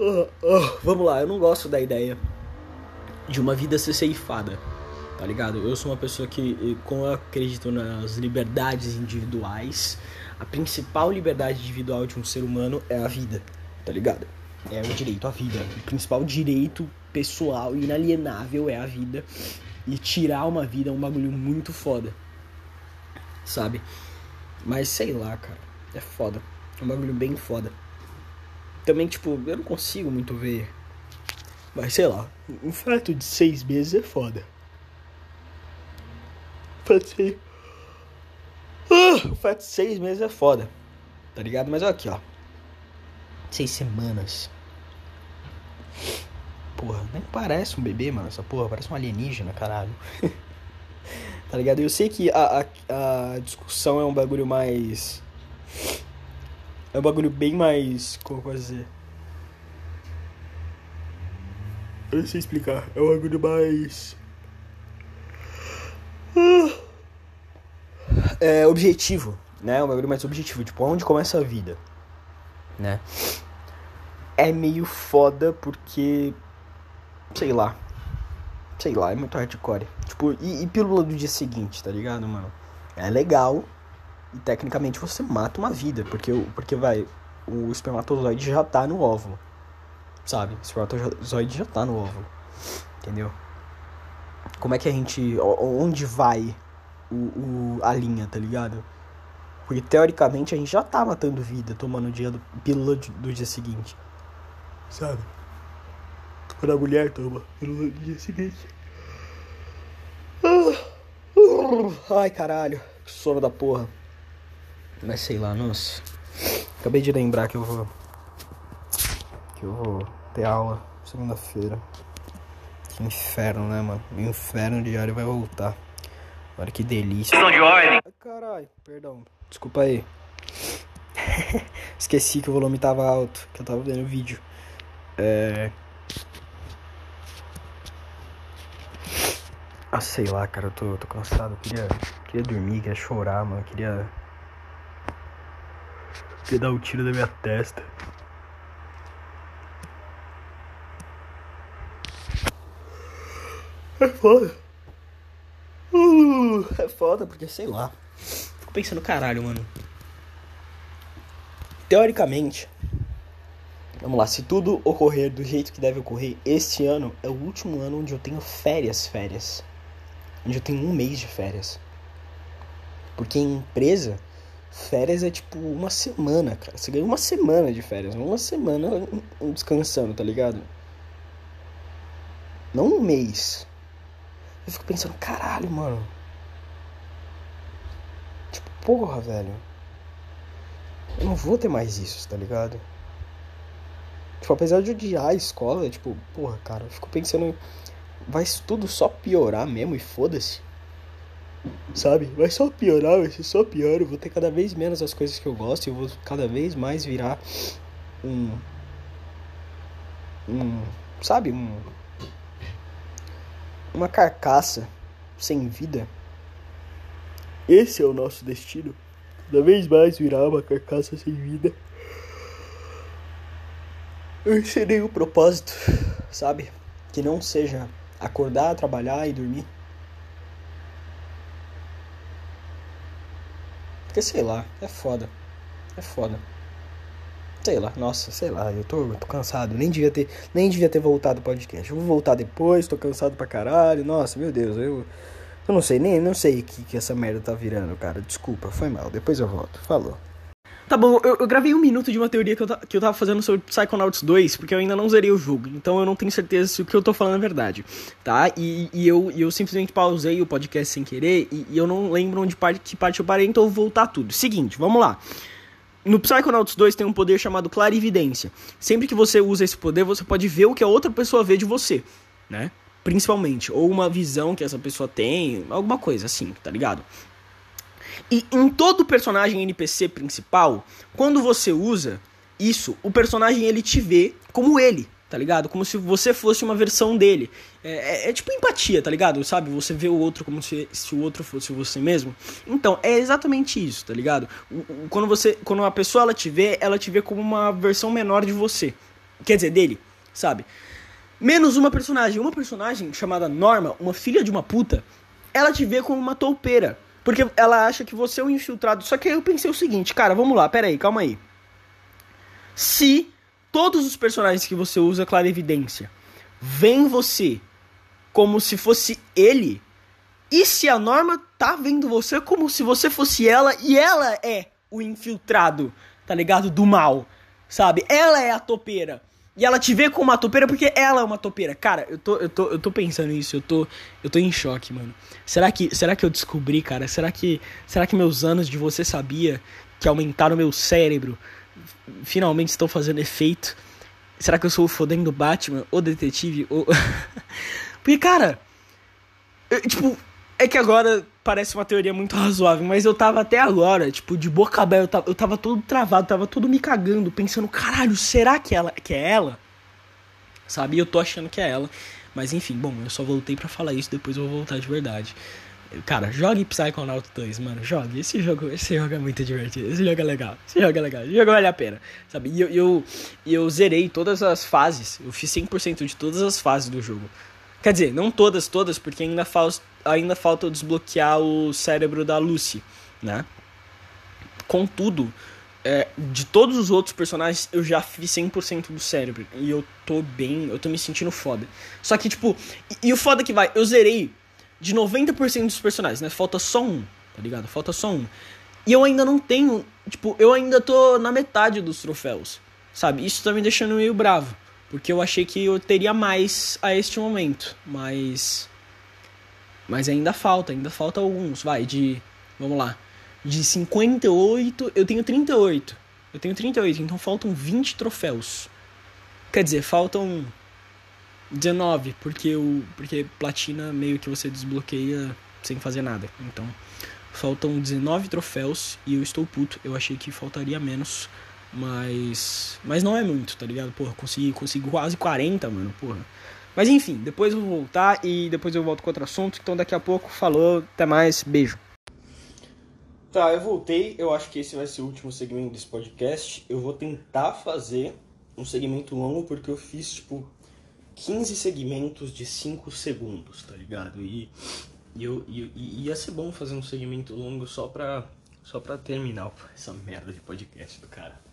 Uh, uh, vamos lá, eu não gosto da ideia de uma vida ser ceifada, tá ligado? Eu sou uma pessoa que, como eu acredito nas liberdades individuais, a principal liberdade individual de um ser humano é a vida, tá ligado? É o direito à vida. O principal direito pessoal inalienável é a vida. E tirar uma vida é um bagulho muito foda, sabe? Mas sei lá, cara, é foda. É um bagulho bem foda também, tipo, eu não consigo muito ver. Mas sei lá, um feto de seis meses é foda. Feto de. Ah, feto de seis meses é foda. Tá ligado? Mas olha aqui, ó. Seis semanas. Porra, nem parece um bebê, mano. Essa porra parece um alienígena, caralho. tá ligado? Eu sei que a, a, a discussão é um bagulho mais é um bagulho bem mais. Como eu dizer? Eu não sei explicar. É um bagulho mais. É objetivo, né? É um bagulho mais objetivo. Tipo, onde começa a vida, né? É meio foda porque. Sei lá. Sei lá, é muito hardcore. Tipo, e, e pílula do dia seguinte, tá ligado, mano? É legal, e tecnicamente você mata uma vida, porque, porque vai, o espermatozoide já tá no óvulo. Sabe? O espermatozoide já tá no óvulo. Entendeu? Como é que a gente. Onde vai o, o, a linha, tá ligado? Porque teoricamente a gente já tá matando vida tomando o dia do, pílula do dia seguinte. Sabe? Quando a mulher toma pílula do dia seguinte. Ai caralho, que sono da porra. Mas sei lá, nossa. Acabei de lembrar que eu vou. Que eu vou ter aula segunda-feira. Que inferno, né, mano? O inferno diário vai voltar. Olha que delícia. De ordem. Ai, caralho, perdão. Desculpa aí. Esqueci que o volume tava alto, que eu tava vendo o vídeo. É. Ah, sei lá, cara, eu tô, tô cansado. Eu queria, queria dormir, queria chorar, mano. Eu queria Quer dar um tiro na minha testa. É foda. Uh, é foda porque, sei lá. Fico pensando, caralho, mano. Teoricamente, Vamos lá, se tudo ocorrer do jeito que deve ocorrer, este ano é o último ano onde eu tenho férias, férias. Onde eu tenho um mês de férias. Porque em empresa, férias é tipo uma semana, cara. Você ganha uma semana de férias, uma semana descansando, tá ligado? Não um mês. Eu fico pensando, caralho, mano. Porra, velho. Eu não vou ter mais isso, tá ligado? Tipo, apesar de odiar a escola, tipo, porra, cara, eu fico pensando. Vai tudo só piorar mesmo e foda-se. Sabe? Vai só piorar, vai ser só pior. Eu vou ter cada vez menos as coisas que eu gosto e eu vou cada vez mais virar um. Um. Sabe? Um. Uma carcaça sem vida. Esse é o nosso destino. Cada vez mais virar uma carcaça sem vida. Eu serei o propósito, sabe? Que não seja acordar, trabalhar e dormir. Porque sei lá, é foda. É foda. Sei lá, nossa, sei lá, eu tô, eu tô cansado. Nem devia ter, nem devia ter voltado o podcast. Eu vou voltar depois, tô cansado pra caralho. Nossa, meu Deus, eu eu não sei, nem não sei o que, que essa merda tá virando, cara. Desculpa, foi mal. Depois eu volto. Falou. Tá bom, eu, eu, gravei um minuto de uma teoria que eu, que eu tava fazendo sobre Psychonauts 2, porque eu ainda não zerei o jogo, então eu não tenho certeza se o que eu tô falando é verdade, tá? E, e eu, eu simplesmente pausei o podcast sem querer, e, e eu não lembro onde parte, que parte eu parei, então eu vou voltar tudo. Seguinte, vamos lá. No Psychonauts 2 tem um poder chamado Clarividência. Sempre que você usa esse poder, você pode ver o que a outra pessoa vê de você, né? Principalmente. Ou uma visão que essa pessoa tem, alguma coisa assim, tá ligado? E em todo personagem NPC principal, quando você usa isso, o personagem ele te vê como ele, tá ligado? Como se você fosse uma versão dele. É, é, é, tipo empatia, tá ligado? Sabe? Você vê o outro como se, se o outro fosse você mesmo. Então, é exatamente isso, tá ligado? O, o, quando você. Quando uma pessoa ela te vê, ela te vê como uma versão menor de você. Quer dizer, dele, sabe? Menos uma personagem. Uma personagem chamada Norma, uma filha de uma puta, ela te vê como uma toupeira. Porque ela acha que você é um infiltrado. Só que aí eu pensei o seguinte, cara, vamos lá, pera aí, calma aí. Se todos os personagens que você usa clarividência veem você como se fosse ele, e se a Norma tá vendo você como se você fosse ela e ela é o infiltrado, tá ligado? Do mal, sabe? Ela é a topeira. E ela te vê como uma topeira porque ela é uma topeira. Cara, eu tô, eu tô, eu tô pensando nisso, eu tô, eu tô em choque, mano. Será que, será que eu descobri, cara? Será que, será que meus anos de você sabia que aumentaram meu cérebro finalmente estão fazendo efeito? Será que eu sou o fodendo Batman, o detetive, ou Porque, cara, eu, tipo, é que agora parece uma teoria muito razoável, mas eu tava até agora, tipo, de boca aberta, eu tava, eu tava todo travado, tava todo me cagando, pensando, caralho, será que ela que é ela? Sabe? Eu tô achando que é ela. Mas enfim, bom, eu só voltei para falar isso, depois eu vou voltar de verdade. Cara, jogue Psychonaut 2, mano, jogue. Esse jogo, esse jogo é muito divertido. Esse jogo é legal. Esse jogo é legal. Esse jogo vale a pena. Sabe? E eu, eu, eu zerei todas as fases. Eu fiz 100% de todas as fases do jogo. Quer dizer, não todas, todas, porque ainda, fa ainda falta desbloquear o cérebro da Lucy, né? Contudo, é, de todos os outros personagens, eu já fiz 100% do cérebro. E eu tô bem, eu tô me sentindo foda. Só que, tipo, e, e o foda que vai, eu zerei de 90% dos personagens, né? Falta só um, tá ligado? Falta só um. E eu ainda não tenho, tipo, eu ainda tô na metade dos troféus, sabe? Isso tá me deixando meio bravo. Porque eu achei que eu teria mais a este momento. Mas. Mas ainda falta, ainda falta alguns. Vai, de. Vamos lá. De 58, eu tenho 38. Eu tenho 38, então faltam 20 troféus. Quer dizer, faltam 19, porque o porque platina meio que você desbloqueia sem fazer nada. Então, faltam 19 troféus e eu estou puto. Eu achei que faltaria menos. Mas. Mas não é muito, tá ligado? Porra, consegui, consegui quase 40, mano, porra. Mas enfim, depois eu vou voltar e depois eu volto com outro assunto. Então daqui a pouco, falou, até mais, beijo. Tá, eu voltei. Eu acho que esse vai ser o último segmento desse podcast. Eu vou tentar fazer um segmento longo porque eu fiz, tipo, 15 segmentos de 5 segundos, tá ligado? E, e, eu, e, e ia ser bom fazer um segmento longo só pra, só pra terminar essa merda de podcast do cara.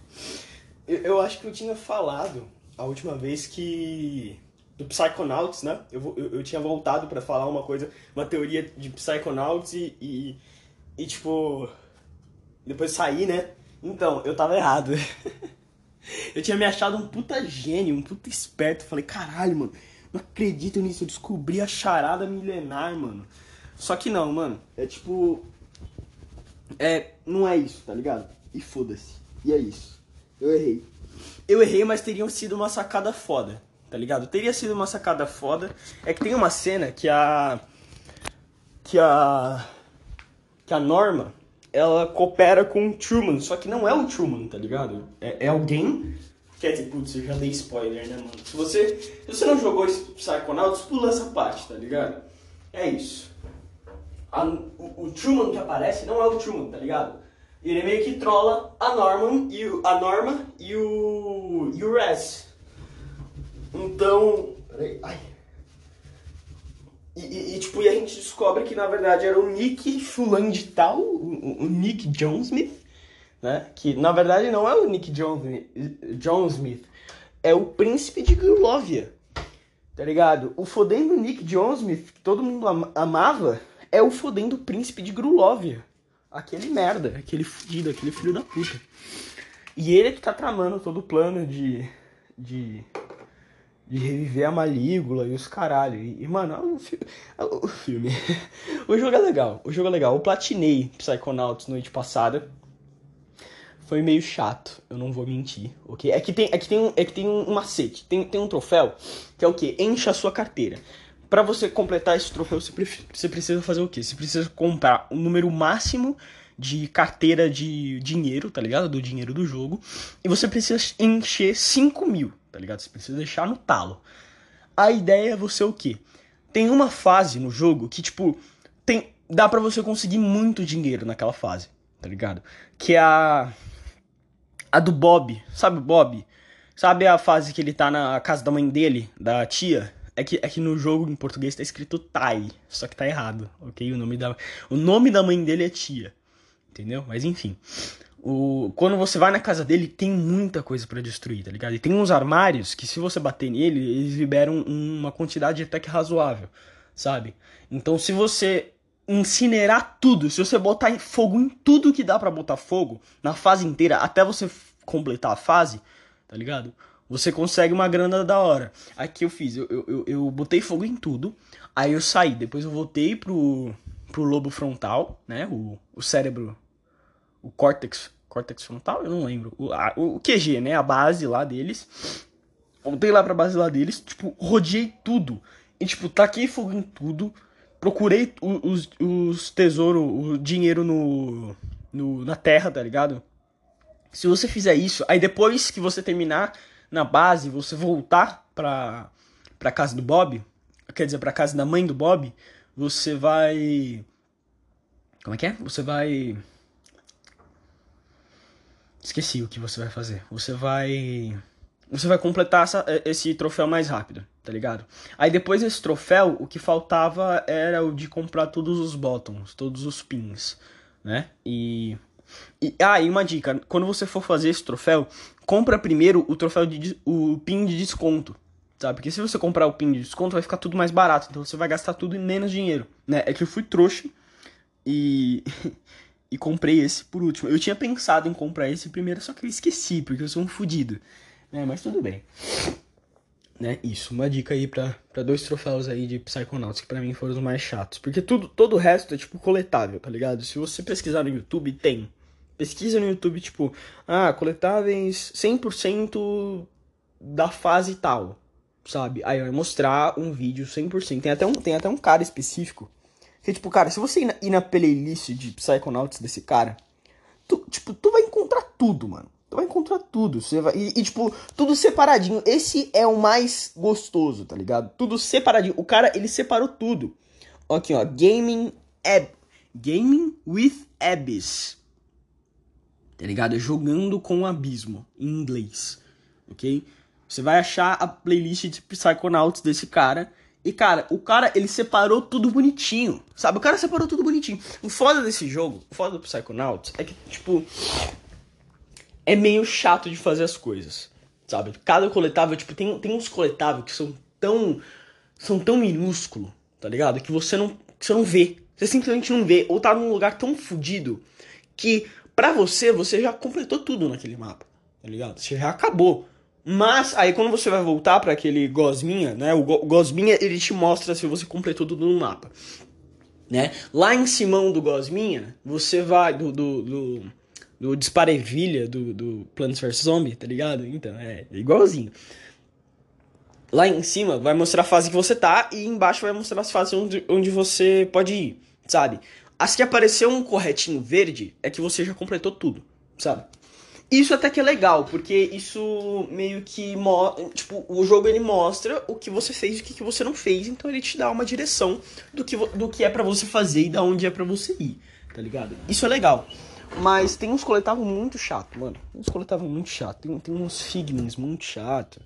Eu, eu acho que eu tinha falado a última vez que do Psychonauts, né? Eu, eu, eu tinha voltado para falar uma coisa, uma teoria de Psychonauts e, e, e tipo. Depois saí, né? Então, eu tava errado. eu tinha me achado um puta gênio, um puta esperto. Falei, caralho, mano, não acredito nisso. Eu descobri a charada milenar, mano. Só que não, mano. É tipo. É. Não é isso, tá ligado? E foda-se. E é isso. Eu errei. Eu errei, mas teriam sido uma sacada foda tá ligado? Teria sido uma sacada foda. É que tem uma cena que a. que a. que a Norma ela coopera com o Truman, só que não é o Truman, tá ligado? É, é alguém. Quer dizer, putz, eu já dei spoiler, né, mano? Se você, se você não jogou Psychonauts, pula essa parte, tá ligado? É isso. A, o, o, Truman que aparece não é o Truman, tá ligado? Ele meio que trola a Norman e o, a Norma e o, e o Rez, então. Peraí. Ai. E, e, e, tipo, e a gente descobre que na verdade era o Nick Fulano de Tal, o, o Nick Jonesmith, né? Que na verdade não é o Nick Jonesmith, é o príncipe de Grulovia. Tá ligado? O fodendo Nick Jonesmith, que todo mundo am amava, é o fodendo príncipe de Grulovia. Aquele merda, aquele fudido, aquele filho da puta. E ele que tá tramando todo o plano de. de de reviver a Malígula e os caralho. E, mano, o, fi o filme. o jogo é legal. O jogo é legal. Eu platinei Psychonauts noite passada. Foi meio chato, eu não vou mentir, ok? É que tem, é que tem, um, é que tem um, macete, tem, tem um troféu que é o que? Encha a sua carteira. Para você completar esse troféu, você, você precisa fazer o quê? Você precisa comprar o um número máximo de carteira de dinheiro, tá ligado? Do dinheiro do jogo. E você precisa encher 5 mil tá ligado? Você precisa deixar no talo. A ideia é você o quê? Tem uma fase no jogo que, tipo, tem dá para você conseguir muito dinheiro naquela fase, tá ligado? Que é a a do Bob, sabe o Bob? Sabe a fase que ele tá na casa da mãe dele, da tia? É que, é que no jogo em português tá escrito Tai, só que tá errado, ok? O nome da, o nome da mãe dele é tia, entendeu? Mas enfim. O, quando você vai na casa dele, tem muita coisa para destruir, tá ligado? E tem uns armários que, se você bater nele, eles liberam uma quantidade até que razoável, sabe? Então, se você incinerar tudo, se você botar fogo em tudo que dá para botar fogo, na fase inteira, até você completar a fase, tá ligado? Você consegue uma grana da hora. Aqui eu fiz, eu, eu, eu botei fogo em tudo, aí eu saí, depois eu voltei pro, pro lobo frontal, né? O, o cérebro, o córtex córtex frontal, eu não lembro. O, a, o QG, né? A base lá deles. Voltei lá pra base lá deles, tipo, rodeei tudo. E, tipo, taquei fogo em tudo. Procurei os, os tesouros, o dinheiro no, no, na terra, tá ligado? Se você fizer isso, aí depois que você terminar na base, você voltar pra, pra casa do Bob, quer dizer, pra casa da mãe do Bob, você vai. Como é que é? Você vai Esqueci o que você vai fazer. Você vai. Você vai completar essa, esse troféu mais rápido, tá ligado? Aí depois desse troféu, o que faltava era o de comprar todos os bottoms, todos os pins, né? E. e ah, e uma dica: quando você for fazer esse troféu, compra primeiro o troféu de. o pin de desconto. Sabe? Porque se você comprar o pin de desconto, vai ficar tudo mais barato. Então você vai gastar tudo em menos dinheiro. Né? É que eu fui trouxa e. e comprei esse por último. Eu tinha pensado em comprar esse primeiro, só que eu esqueci, porque eu sou um fudido. Né? Mas tudo bem. Né? Isso, uma dica aí pra dois troféus aí de Psychonauts, que pra mim foram os mais chatos. Porque tudo, todo o resto é, tipo, coletável, tá ligado? Se você pesquisar no YouTube, tem. Pesquisa no YouTube, tipo, ah, coletáveis 100% da fase tal, sabe? Aí vai mostrar um vídeo 100%. Tem até um, tem até um cara específico que, tipo, cara, se você ir na, ir na playlist de Psychonauts desse cara, tu, tipo, tu vai encontrar tudo, mano. Tu vai encontrar tudo. Você vai, e, e, tipo, tudo separadinho. Esse é o mais gostoso, tá ligado? Tudo separadinho. O cara, ele separou tudo. Aqui, ó. Gaming Ab Gaming with Abyss. Tá ligado? Jogando com o abismo. Em inglês. Ok? Você vai achar a playlist de Psychonauts desse cara. E, cara, o cara, ele separou tudo bonitinho, sabe? O cara separou tudo bonitinho. O foda desse jogo, o foda do Psychonauts, é que, tipo... é meio chato de fazer as coisas, sabe? Cada coletável, tipo, tem, tem uns coletáveis que são tão são tão minúsculos, tá ligado? Que você não que você não vê. Você simplesmente não vê ou tá num lugar tão fodido que pra você você já completou tudo naquele mapa, tá ligado? Você já acabou. Mas aí quando você vai voltar para aquele gosminha, né? O gosminha ele te mostra se você completou tudo no mapa. Né? Lá em cima do gosminha, você vai do do, do, do disparevilha do, do Plants vs Zombie, tá ligado? Então, é igualzinho. Lá em cima vai mostrar a fase que você tá e embaixo vai mostrar as fases onde, onde você pode ir, sabe? As que apareceu um corretinho verde é que você já completou tudo, sabe? Isso até que é legal, porque isso meio que tipo, o jogo ele mostra o que você fez e o que você não fez, então ele te dá uma direção do que, do que é para você fazer e da onde é para você ir, tá ligado? Isso é legal. Mas tem uns coletáveis muito chato, mano. Tem uns coletáveis muito chato, tem, tem uns figments muito chato.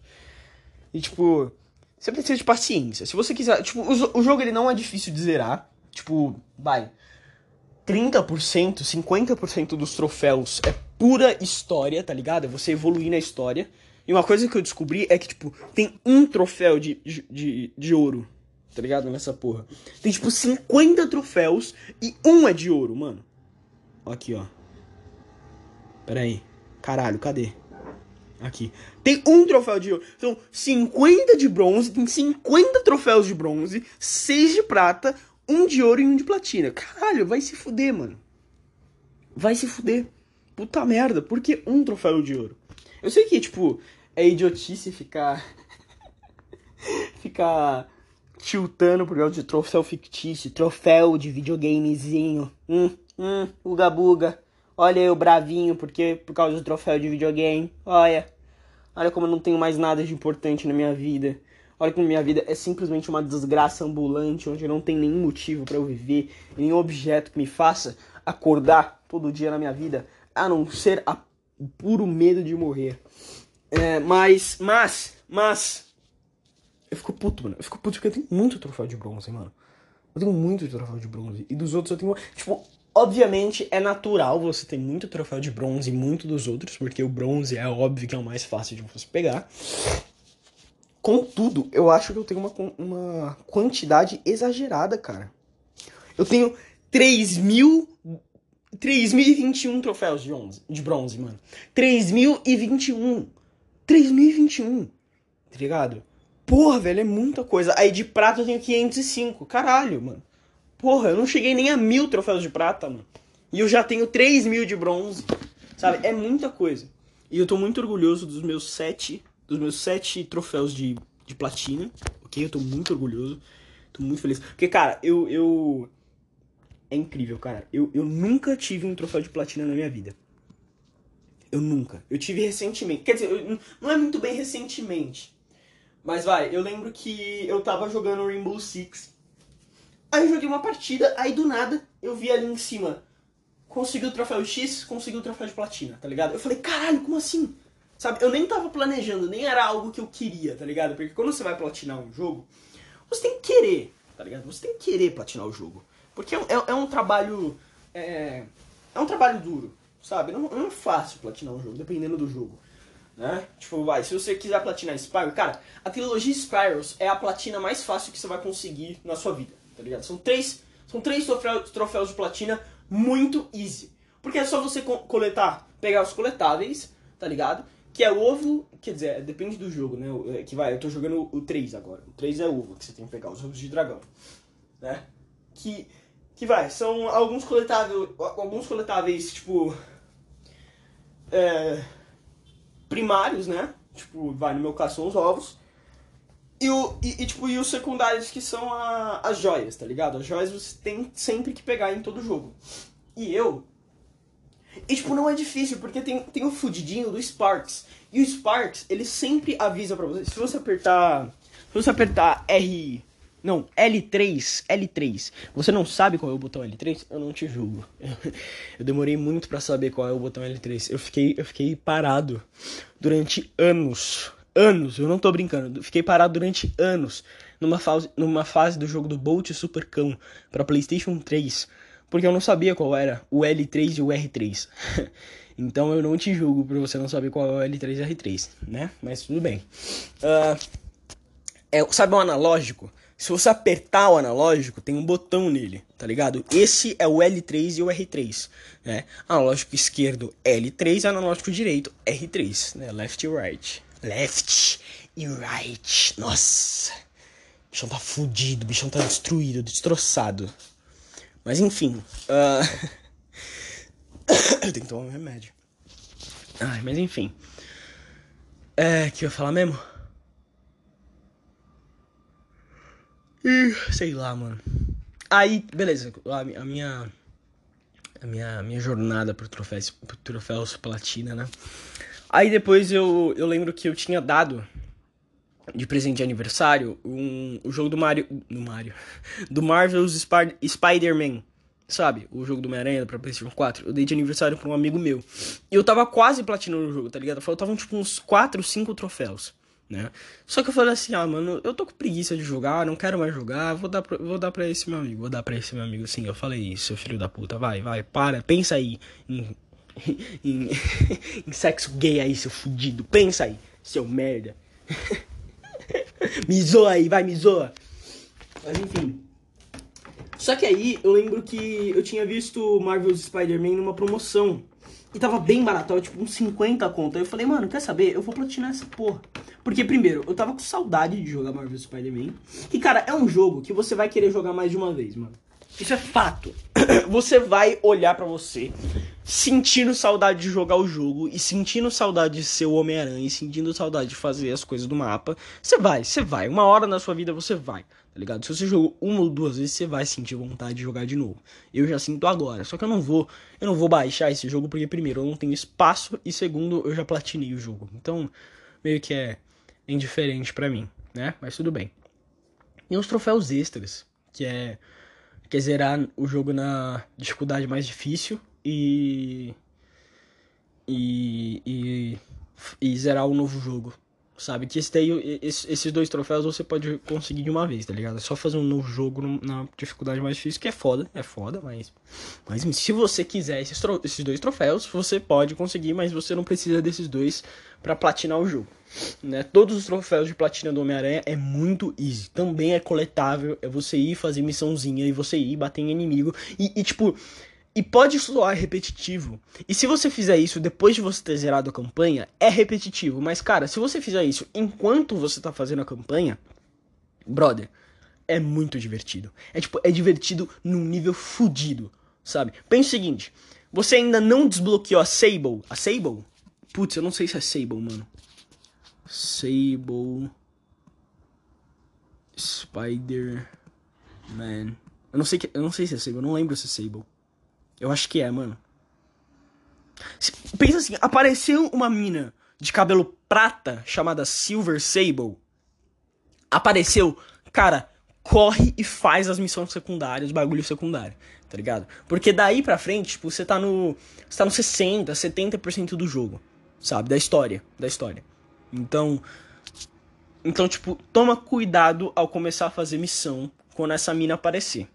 E tipo, você precisa de paciência. Se você quiser, tipo, o, o jogo ele não é difícil de zerar. Tipo, vai, 30%, 50% dos troféus é pura história, tá ligado? É você evoluir na história. E uma coisa que eu descobri é que, tipo, tem um troféu de, de, de ouro, tá ligado? Nessa porra. Tem, tipo, 50 troféus e um é de ouro, mano. Aqui, ó. Pera aí. Caralho, cadê? Aqui. Tem um troféu de ouro. São 50 de bronze, tem 50 troféus de bronze, 6 de prata, um de ouro e um de platina. Caralho, vai se fuder, mano. Vai se fuder. Puta merda, por que um troféu de ouro? Eu sei que, tipo, é idiotice ficar. ficar tiltando por causa de troféu fictício, troféu de videogamezinho. Hum, hum, uga buga. Olha eu bravinho porque por causa do troféu de videogame. Olha. Olha como eu não tenho mais nada de importante na minha vida. Olha como minha vida é simplesmente uma desgraça ambulante, onde não tem nenhum motivo para eu viver, nenhum objeto que me faça acordar todo dia na minha vida, a não ser a, puro medo de morrer. É, mas, mas, mas. Eu fico puto, mano. Eu fico puto porque eu tenho muito troféu de bronze, mano. Eu tenho muito troféu de bronze. E dos outros eu tenho. Tipo, obviamente é natural você ter muito troféu de bronze e muito dos outros, porque o bronze é óbvio que é o mais fácil de você pegar. Contudo, eu acho que eu tenho uma, uma quantidade exagerada, cara. Eu tenho 3 mil. 3.021 troféus de bronze, de bronze, mano. 3.021. 3.021. Tá ligado? Porra, velho, é muita coisa. Aí de prata eu tenho 505. Caralho, mano. Porra, eu não cheguei nem a mil troféus de prata, mano. E eu já tenho 3 mil de bronze. Sabe? É muita coisa. E eu tô muito orgulhoso dos meus sete dos meus sete troféus de, de platina, ok? Eu tô muito orgulhoso, tô muito feliz. Porque, cara, eu. eu... É incrível, cara. Eu, eu nunca tive um troféu de platina na minha vida. Eu nunca. Eu tive recentemente. Quer dizer, eu, não é muito bem recentemente. Mas vai, eu lembro que eu tava jogando Rainbow Six. Aí eu joguei uma partida, aí do nada eu vi ali em cima. Conseguiu o troféu X, conseguiu o troféu de platina, tá ligado? Eu falei, caralho, como assim? Sabe, eu nem tava planejando, nem era algo que eu queria, tá ligado? Porque quando você vai platinar um jogo, você tem que querer, tá ligado? Você tem que querer platinar o jogo. Porque é, é, é um trabalho. É, é, um trabalho duro, sabe? Não, não é fácil platinar um jogo, dependendo do jogo. Né? Tipo, vai, se você quiser platinar Spyro, cara, a trilogia Spyros é a platina mais fácil que você vai conseguir na sua vida, tá ligado? São três, são três troféus, troféus de platina muito easy. Porque é só você coletar, pegar os coletáveis, tá ligado? Que é ovo, quer dizer, depende do jogo, né? É, que vai, eu tô jogando o 3 agora. O 3 é ovo, que você tem que pegar os ovos de dragão. Né? Que, que vai, são alguns coletáveis, alguns coletáveis, tipo. É, primários, né? Tipo, vai, no meu caso são os ovos. E, o, e, e, tipo, e os secundários que são a, as joias, tá ligado? As joias você tem sempre que pegar em todo jogo. E eu e, tipo, não é difícil, porque tem, tem o fudidinho do Sparks. E o Sparks, ele sempre avisa para você. Se você apertar. Se você apertar R. Não, L3, L3. Você não sabe qual é o botão L3? Eu não te julgo. Eu demorei muito para saber qual é o botão L3. Eu fiquei, eu fiquei parado durante anos. Anos, eu não tô brincando. Fiquei parado durante anos numa fase, numa fase do jogo do Bolt Supercão para PlayStation 3 porque eu não sabia qual era o L3 e o R3. Então eu não te julgo por você não saber qual é o L3 e R3, né? Mas tudo bem. Uh, é, sabe o um analógico? Se você apertar o analógico, tem um botão nele, tá ligado? Esse é o L3 e o R3, né? Analógico esquerdo L3, analógico direito R3, né? Left e right. Left e right. Nossa. O bichão tá fudido, o bichão tá destruído, destroçado. Mas enfim. Uh... eu tenho que tomar um remédio. Ai, mas enfim. É, que eu ia falar mesmo? sei lá, mano. Aí, beleza, a, a minha. A minha, minha jornada pro troféus, pro troféus platina, né? Aí depois eu, eu lembro que eu tinha dado de presente de aniversário um, o jogo do Mario. Do Mario. Do Marvel's Sp Spider-Man. Sabe? O jogo do Homem-Aranha pra PlayStation 4. Eu dei de aniversário pra um amigo meu. E eu tava quase platinando o jogo, tá ligado? Faltavam tipo uns 4, 5 troféus né? Só que eu falei assim, ah, mano, eu tô com preguiça de jogar, não quero mais jogar, vou dar pra, vou dar pra esse meu amigo, vou dar pra esse meu amigo. Sim, eu falei isso, seu filho da puta, vai, vai, para, pensa aí em, em, em sexo gay aí, seu fudido, pensa aí, seu merda. me zoa aí, vai, me zoa. Mas enfim. Só que aí eu lembro que eu tinha visto Marvel's Spider-Man numa promoção. E tava bem barato, tava tipo uns 50 conto. Aí eu falei, mano, quer saber? Eu vou platinar essa porra. Porque, primeiro, eu tava com saudade de jogar Marvel Spider-Man. E, cara, é um jogo que você vai querer jogar mais de uma vez, mano. Isso é fato. Você vai olhar para você, sentindo saudade de jogar o jogo, e sentindo saudade de ser o Homem-Aranha, e sentindo saudade de fazer as coisas do mapa. Você vai, você vai. Uma hora na sua vida você vai, tá ligado? Se você jogou uma ou duas vezes, você vai sentir vontade de jogar de novo. Eu já sinto agora. Só que eu não vou, eu não vou baixar esse jogo porque, primeiro, eu não tenho espaço, e segundo, eu já platinei o jogo. Então, meio que é indiferente para mim, né? Mas tudo bem. E os troféus extras, que é, que é zerar o jogo na dificuldade mais difícil e, e, e, e zerar o novo jogo, sabe? Que esse daí, esses dois troféus você pode conseguir de uma vez, tá ligado? É só fazer um novo jogo na dificuldade mais difícil, que é foda, é foda, mas, mas se você quiser esses, esses dois troféus, você pode conseguir, mas você não precisa desses dois para platinar o jogo. Né? Todos os troféus de platina do Homem-Aranha é muito easy. Também é coletável, é você ir fazer missãozinha e você ir bater em inimigo. E, e tipo, e pode soar repetitivo. E se você fizer isso depois de você ter zerado a campanha, é repetitivo. Mas, cara, se você fizer isso enquanto você tá fazendo a campanha, brother, é muito divertido. É tipo, é divertido num nível fudido, sabe? Pensa o seguinte: você ainda não desbloqueou a Sable. A Sable? Putz, eu não sei se é Sable, mano. Sable. Spider-Man. Eu não sei que, eu não sei se é Sable, eu não lembro se é Sable. Eu acho que é, mano. Pensa assim, apareceu uma mina de cabelo prata chamada Silver Sable. Apareceu, cara, corre e faz as missões secundárias, bagulho secundário, tá ligado? Porque daí pra frente, tipo, você tá no. Você tá no 60, 70% do jogo, sabe? Da história. Da história. Então. Então, tipo, toma cuidado ao começar a fazer missão quando essa mina aparecer.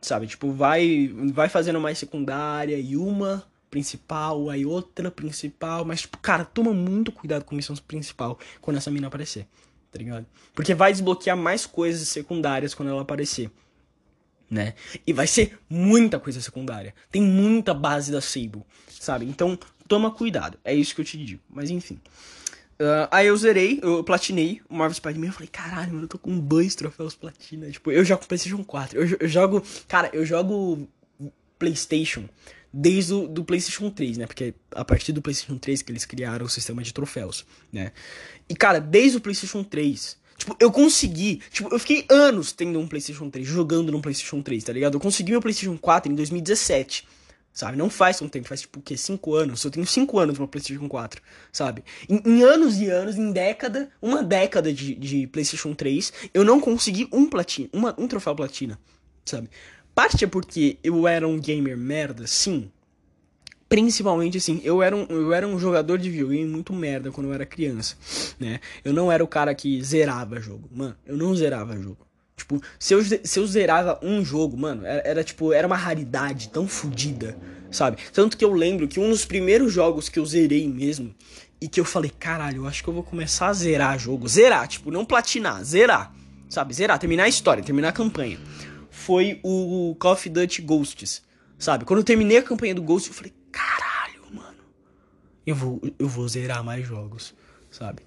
Sabe? Tipo, vai, vai fazendo mais secundária e uma principal, aí outra principal. Mas, tipo, cara, toma muito cuidado com missão principal quando essa mina aparecer. Tá ligado? Porque vai desbloquear mais coisas secundárias quando ela aparecer. Né? E vai ser muita coisa secundária. Tem muita base da Sable, sabe? Então, toma cuidado. É isso que eu te digo. Mas enfim. Uh, aí eu zerei, eu platinei o Marvel Spider-Man. Eu falei, caralho, mano, eu tô com dois troféus platina. Tipo, eu jogo PlayStation 4. Eu, eu jogo. Cara, eu jogo PlayStation desde o do PlayStation 3, né? Porque a partir do PlayStation 3 que eles criaram o sistema de troféus, né? E, cara, desde o PlayStation 3. Tipo, eu consegui. Tipo, eu fiquei anos tendo um PlayStation 3, jogando no PlayStation 3, tá ligado? Eu consegui meu PlayStation 4 em 2017. Sabe? Não faz um tempo, faz tipo o quê? 5 anos. Eu tenho 5 anos no PlayStation 4, sabe? Em, em, anos e anos, em década, uma década de, de PlayStation 3, eu não consegui um platina, uma, um troféu platina, sabe? Parte é porque eu era um gamer merda, sim. Principalmente assim, eu era, um, eu era um jogador de videogame muito merda quando eu era criança, né? Eu não era o cara que zerava jogo. Mano, eu não zerava jogo. Tipo, se eu, se eu zerava um jogo, mano, era, era, tipo, era uma raridade tão fodida, sabe? Tanto que eu lembro que um dos primeiros jogos que eu zerei mesmo e que eu falei, caralho, eu acho que eu vou começar a zerar jogo. Zerar, tipo, não platinar, zerar. Sabe? Zerar, terminar a história, terminar a campanha. Foi o Call of Duty Ghosts. Sabe? Quando eu terminei a campanha do Ghost, eu falei, caralho, mano. Eu vou, eu vou zerar mais jogos, sabe?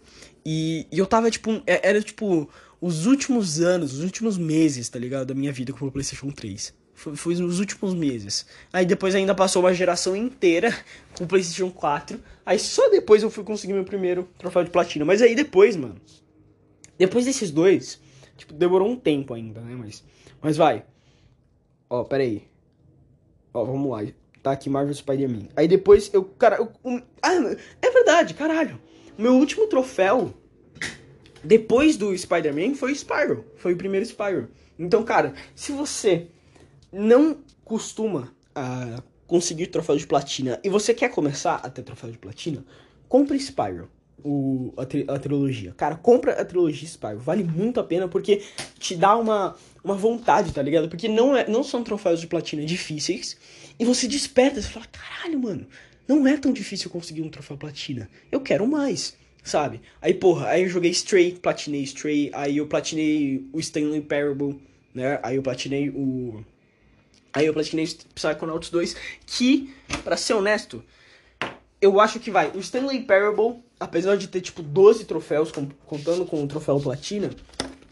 E, e eu tava, tipo, é, era tipo os últimos anos, os últimos meses, tá ligado? Da minha vida com o PlayStation 3. Foi, foi nos últimos meses. Aí depois ainda passou uma geração inteira com o PlayStation 4. Aí só depois eu fui conseguir meu primeiro troféu de platina. Mas aí depois, mano. Depois desses dois, tipo, demorou um tempo ainda, né? Mas, mas vai. Ó, pera aí. Ó, vamos lá. Tá aqui Marvel Spider-Man. Aí depois eu. Cara, eu, um, ah, é verdade, caralho. Meu último troféu. Depois do Spider-Man foi Spyro. Foi o primeiro Spyro. Então, cara, se você não costuma uh, conseguir troféu de platina e você quer começar a ter troféu de platina, compre Spyro. O, a, tri a, trilogia. Cara, compra a trilogia Spyro. Vale muito a pena porque te dá uma, uma vontade, tá ligado? Porque não, é, não são troféus de platina difíceis. E você desperta, você fala, caralho, mano, não é tão difícil conseguir um troféu platina. Eu quero mais, sabe? Aí, porra, aí eu joguei Stray, platinei Stray, aí eu platinei o Stanley Parable, né? Aí eu platinei o. Aí eu platinei Psychonauts 2, que, para ser honesto, eu acho que vai. O Stanley Parable, apesar de ter, tipo, 12 troféus, contando com o troféu platina,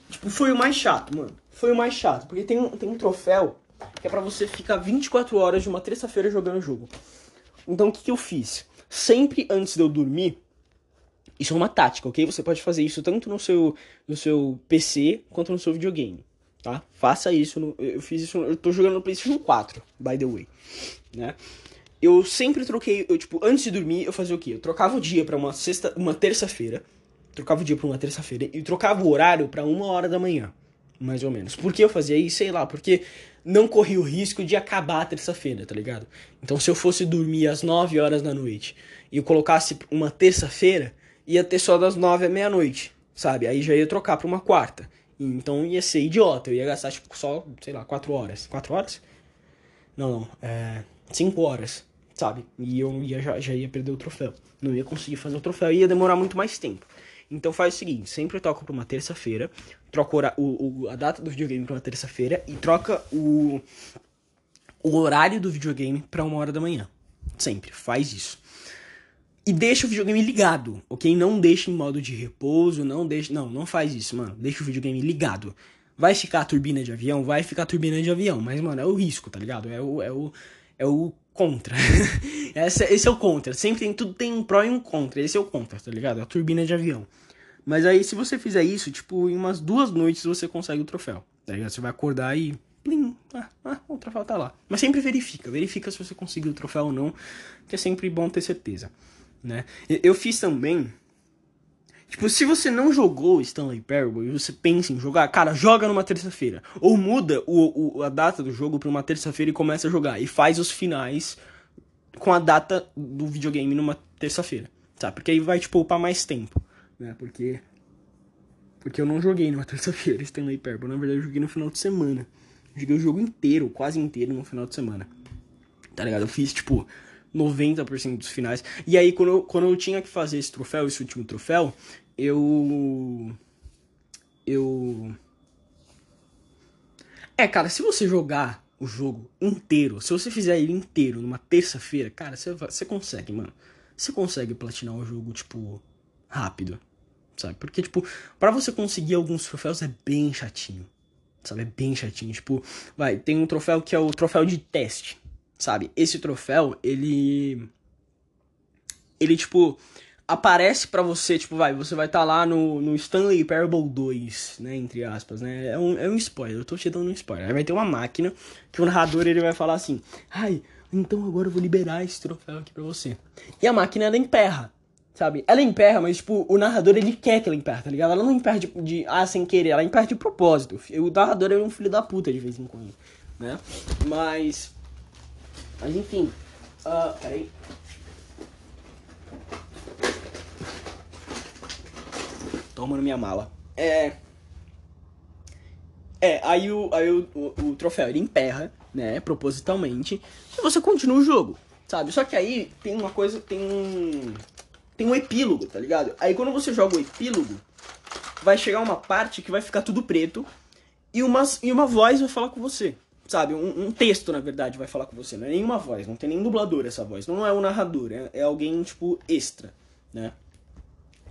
tipo, foi o mais chato, mano. Foi o mais chato. Porque tem um, tem um troféu que é para você ficar 24 horas de uma terça-feira jogando o jogo. Então o que, que eu fiz? Sempre antes de eu dormir, isso é uma tática, ok? Você pode fazer isso tanto no seu, no seu PC quanto no seu videogame, tá? Faça isso. No, eu fiz isso. Eu tô jogando no PlayStation 4, by the way, né? Eu sempre troquei, eu, tipo, antes de dormir, eu fazia o quê? Eu trocava o dia para uma sexta, uma terça-feira, trocava o dia para uma terça-feira e trocava o horário para uma hora da manhã, mais ou menos. Por que eu fazia isso? Sei lá, porque não corria o risco de acabar a terça-feira, tá ligado? Então se eu fosse dormir às 9 horas da noite e eu colocasse uma terça-feira, ia ter só das 9 à meia-noite, sabe? Aí já ia trocar pra uma quarta. Então ia ser idiota, eu ia gastar tipo só, sei lá, 4 horas. 4 horas? Não, não, é 5 horas, sabe? E eu ia, já, já ia perder o troféu. Não ia conseguir fazer o troféu, ia demorar muito mais tempo. Então faz o seguinte, sempre toco pra uma terça-feira, troca o, o, a data do videogame pra uma terça-feira e troca o, o horário do videogame pra uma hora da manhã. Sempre, faz isso. E deixa o videogame ligado, ok? Não deixa em modo de repouso, não deixa. Não, não faz isso, mano. Deixa o videogame ligado. Vai ficar a turbina de avião? Vai ficar a turbina de avião. Mas, mano, é o risco, tá ligado? É o. É o, é o contra. esse, é o contra. Sempre tem. Tudo tem um pró e um contra. Esse é o contra, tá ligado? É a turbina de avião. Mas aí, se você fizer isso, tipo, em umas duas noites você consegue o troféu. Tá ligado? Você vai acordar e. Plim, ah, ah, o troféu tá lá. Mas sempre verifica, verifica se você conseguiu o troféu ou não, que é sempre bom ter certeza, né? Eu fiz também. Tipo, se você não jogou Stanley Parable e você pensa em jogar, cara, joga numa terça-feira. Ou muda o, o, a data do jogo pra uma terça-feira e começa a jogar. E faz os finais com a data do videogame numa terça-feira, tá? Porque aí vai te poupar mais tempo né? Porque porque eu não joguei numa terça-feira Stanley Parable, na verdade eu joguei no final de semana. joguei o jogo inteiro, quase inteiro no final de semana. Tá ligado? Eu fiz tipo 90% dos finais. E aí quando eu, quando eu tinha que fazer esse troféu, esse último troféu, eu eu É, cara, se você jogar o jogo inteiro, se você fizer ele inteiro numa terça-feira, cara, você, você consegue, mano. Você consegue platinar o jogo, tipo, rápido sabe? Porque, tipo, para você conseguir alguns troféus é bem chatinho, sabe? É bem chatinho. Tipo, vai, tem um troféu que é o troféu de teste, sabe? Esse troféu, ele. Ele, tipo, aparece para você, tipo, vai, você vai estar tá lá no, no Stanley Parable 2, né, entre aspas, né, é um, é um spoiler, eu tô te dando um spoiler, aí vai ter uma máquina que o narrador, ele vai falar assim, ai, então agora eu vou liberar esse troféu aqui pra você. E a máquina, ela emperra, Sabe? Ela emperra, mas, tipo, o narrador, ele quer que ela emperra, tá ligado? Ela não emperra de, de ah, sem querer, ela emperra de propósito. O narrador é um filho da puta de vez em quando, né? Mas... Mas, enfim. Uh, peraí. Toma na minha mala. É... É, aí o, aí o, o, o troféu, ele emperra, né, propositalmente, e você continua o jogo, sabe? Só que aí tem uma coisa, tem um tem um epílogo, tá ligado? Aí quando você joga o epílogo, vai chegar uma parte que vai ficar tudo preto e uma, e uma voz vai falar com você. Sabe? Um, um texto, na verdade, vai falar com você. Não é nenhuma voz, não tem nem dublador essa voz. Não é um narrador, é, é alguém, tipo, extra, né?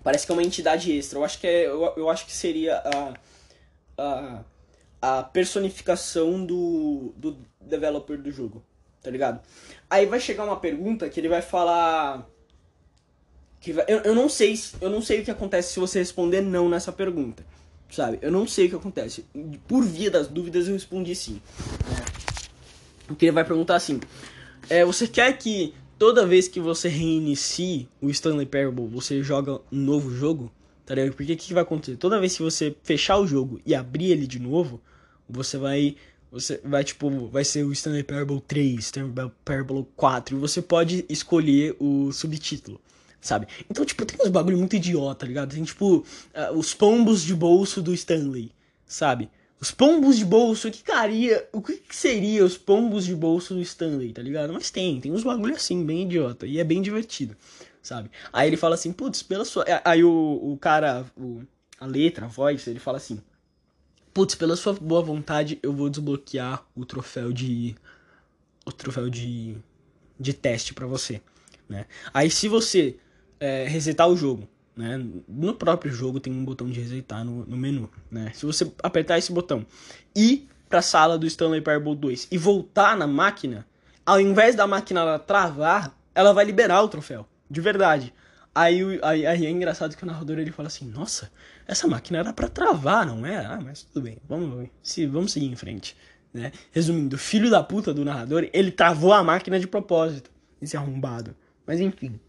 Parece que é uma entidade extra. Eu acho que, é, eu, eu acho que seria a, a, a personificação do, do developer do jogo, tá ligado? Aí vai chegar uma pergunta que ele vai falar que vai, eu, eu não sei eu não sei o que acontece se você responder não nessa pergunta sabe? Eu não sei o que acontece. Por via das dúvidas eu respondi sim. É. porque ele vai perguntar assim é, você quer que toda vez que você reinicie o Stanley Parable você joga um novo jogo? Tá ligado? porque o que, que vai acontecer? Toda vez que você fechar o jogo e abrir ele de novo você vai você vai tipo vai ser o Stanley Parable 3 Stanley Parable 4 e você pode escolher o subtítulo sabe? Então, tipo, tem uns bagulho muito idiota, ligado? Tem, tipo, uh, os pombos de bolso do Stanley, sabe? Os pombos de bolso, o que caria, o que seria os pombos de bolso do Stanley, tá ligado? Mas tem, tem uns bagulho assim, bem idiota, e é bem divertido, sabe? Aí ele fala assim, putz, pela sua... Aí o, o cara, o, a letra, a voz, ele fala assim, putz, pela sua boa vontade, eu vou desbloquear o troféu de... o troféu de... de teste para você, né? Aí se você é, resetar o jogo. Né? No próprio jogo tem um botão de resetar no, no menu. Né? Se você apertar esse botão e para a sala do Stanley Parable 2 e voltar na máquina, ao invés da máquina ela travar, ela vai liberar o troféu. De verdade. Aí, aí, aí, é engraçado que o narrador ele fala assim: Nossa, essa máquina era para travar, não é? Ah, mas tudo bem, vamos, se, vamos seguir em frente. Né? Resumindo, o filho da puta do narrador ele travou a máquina de propósito. Esse arrombado. Mas enfim.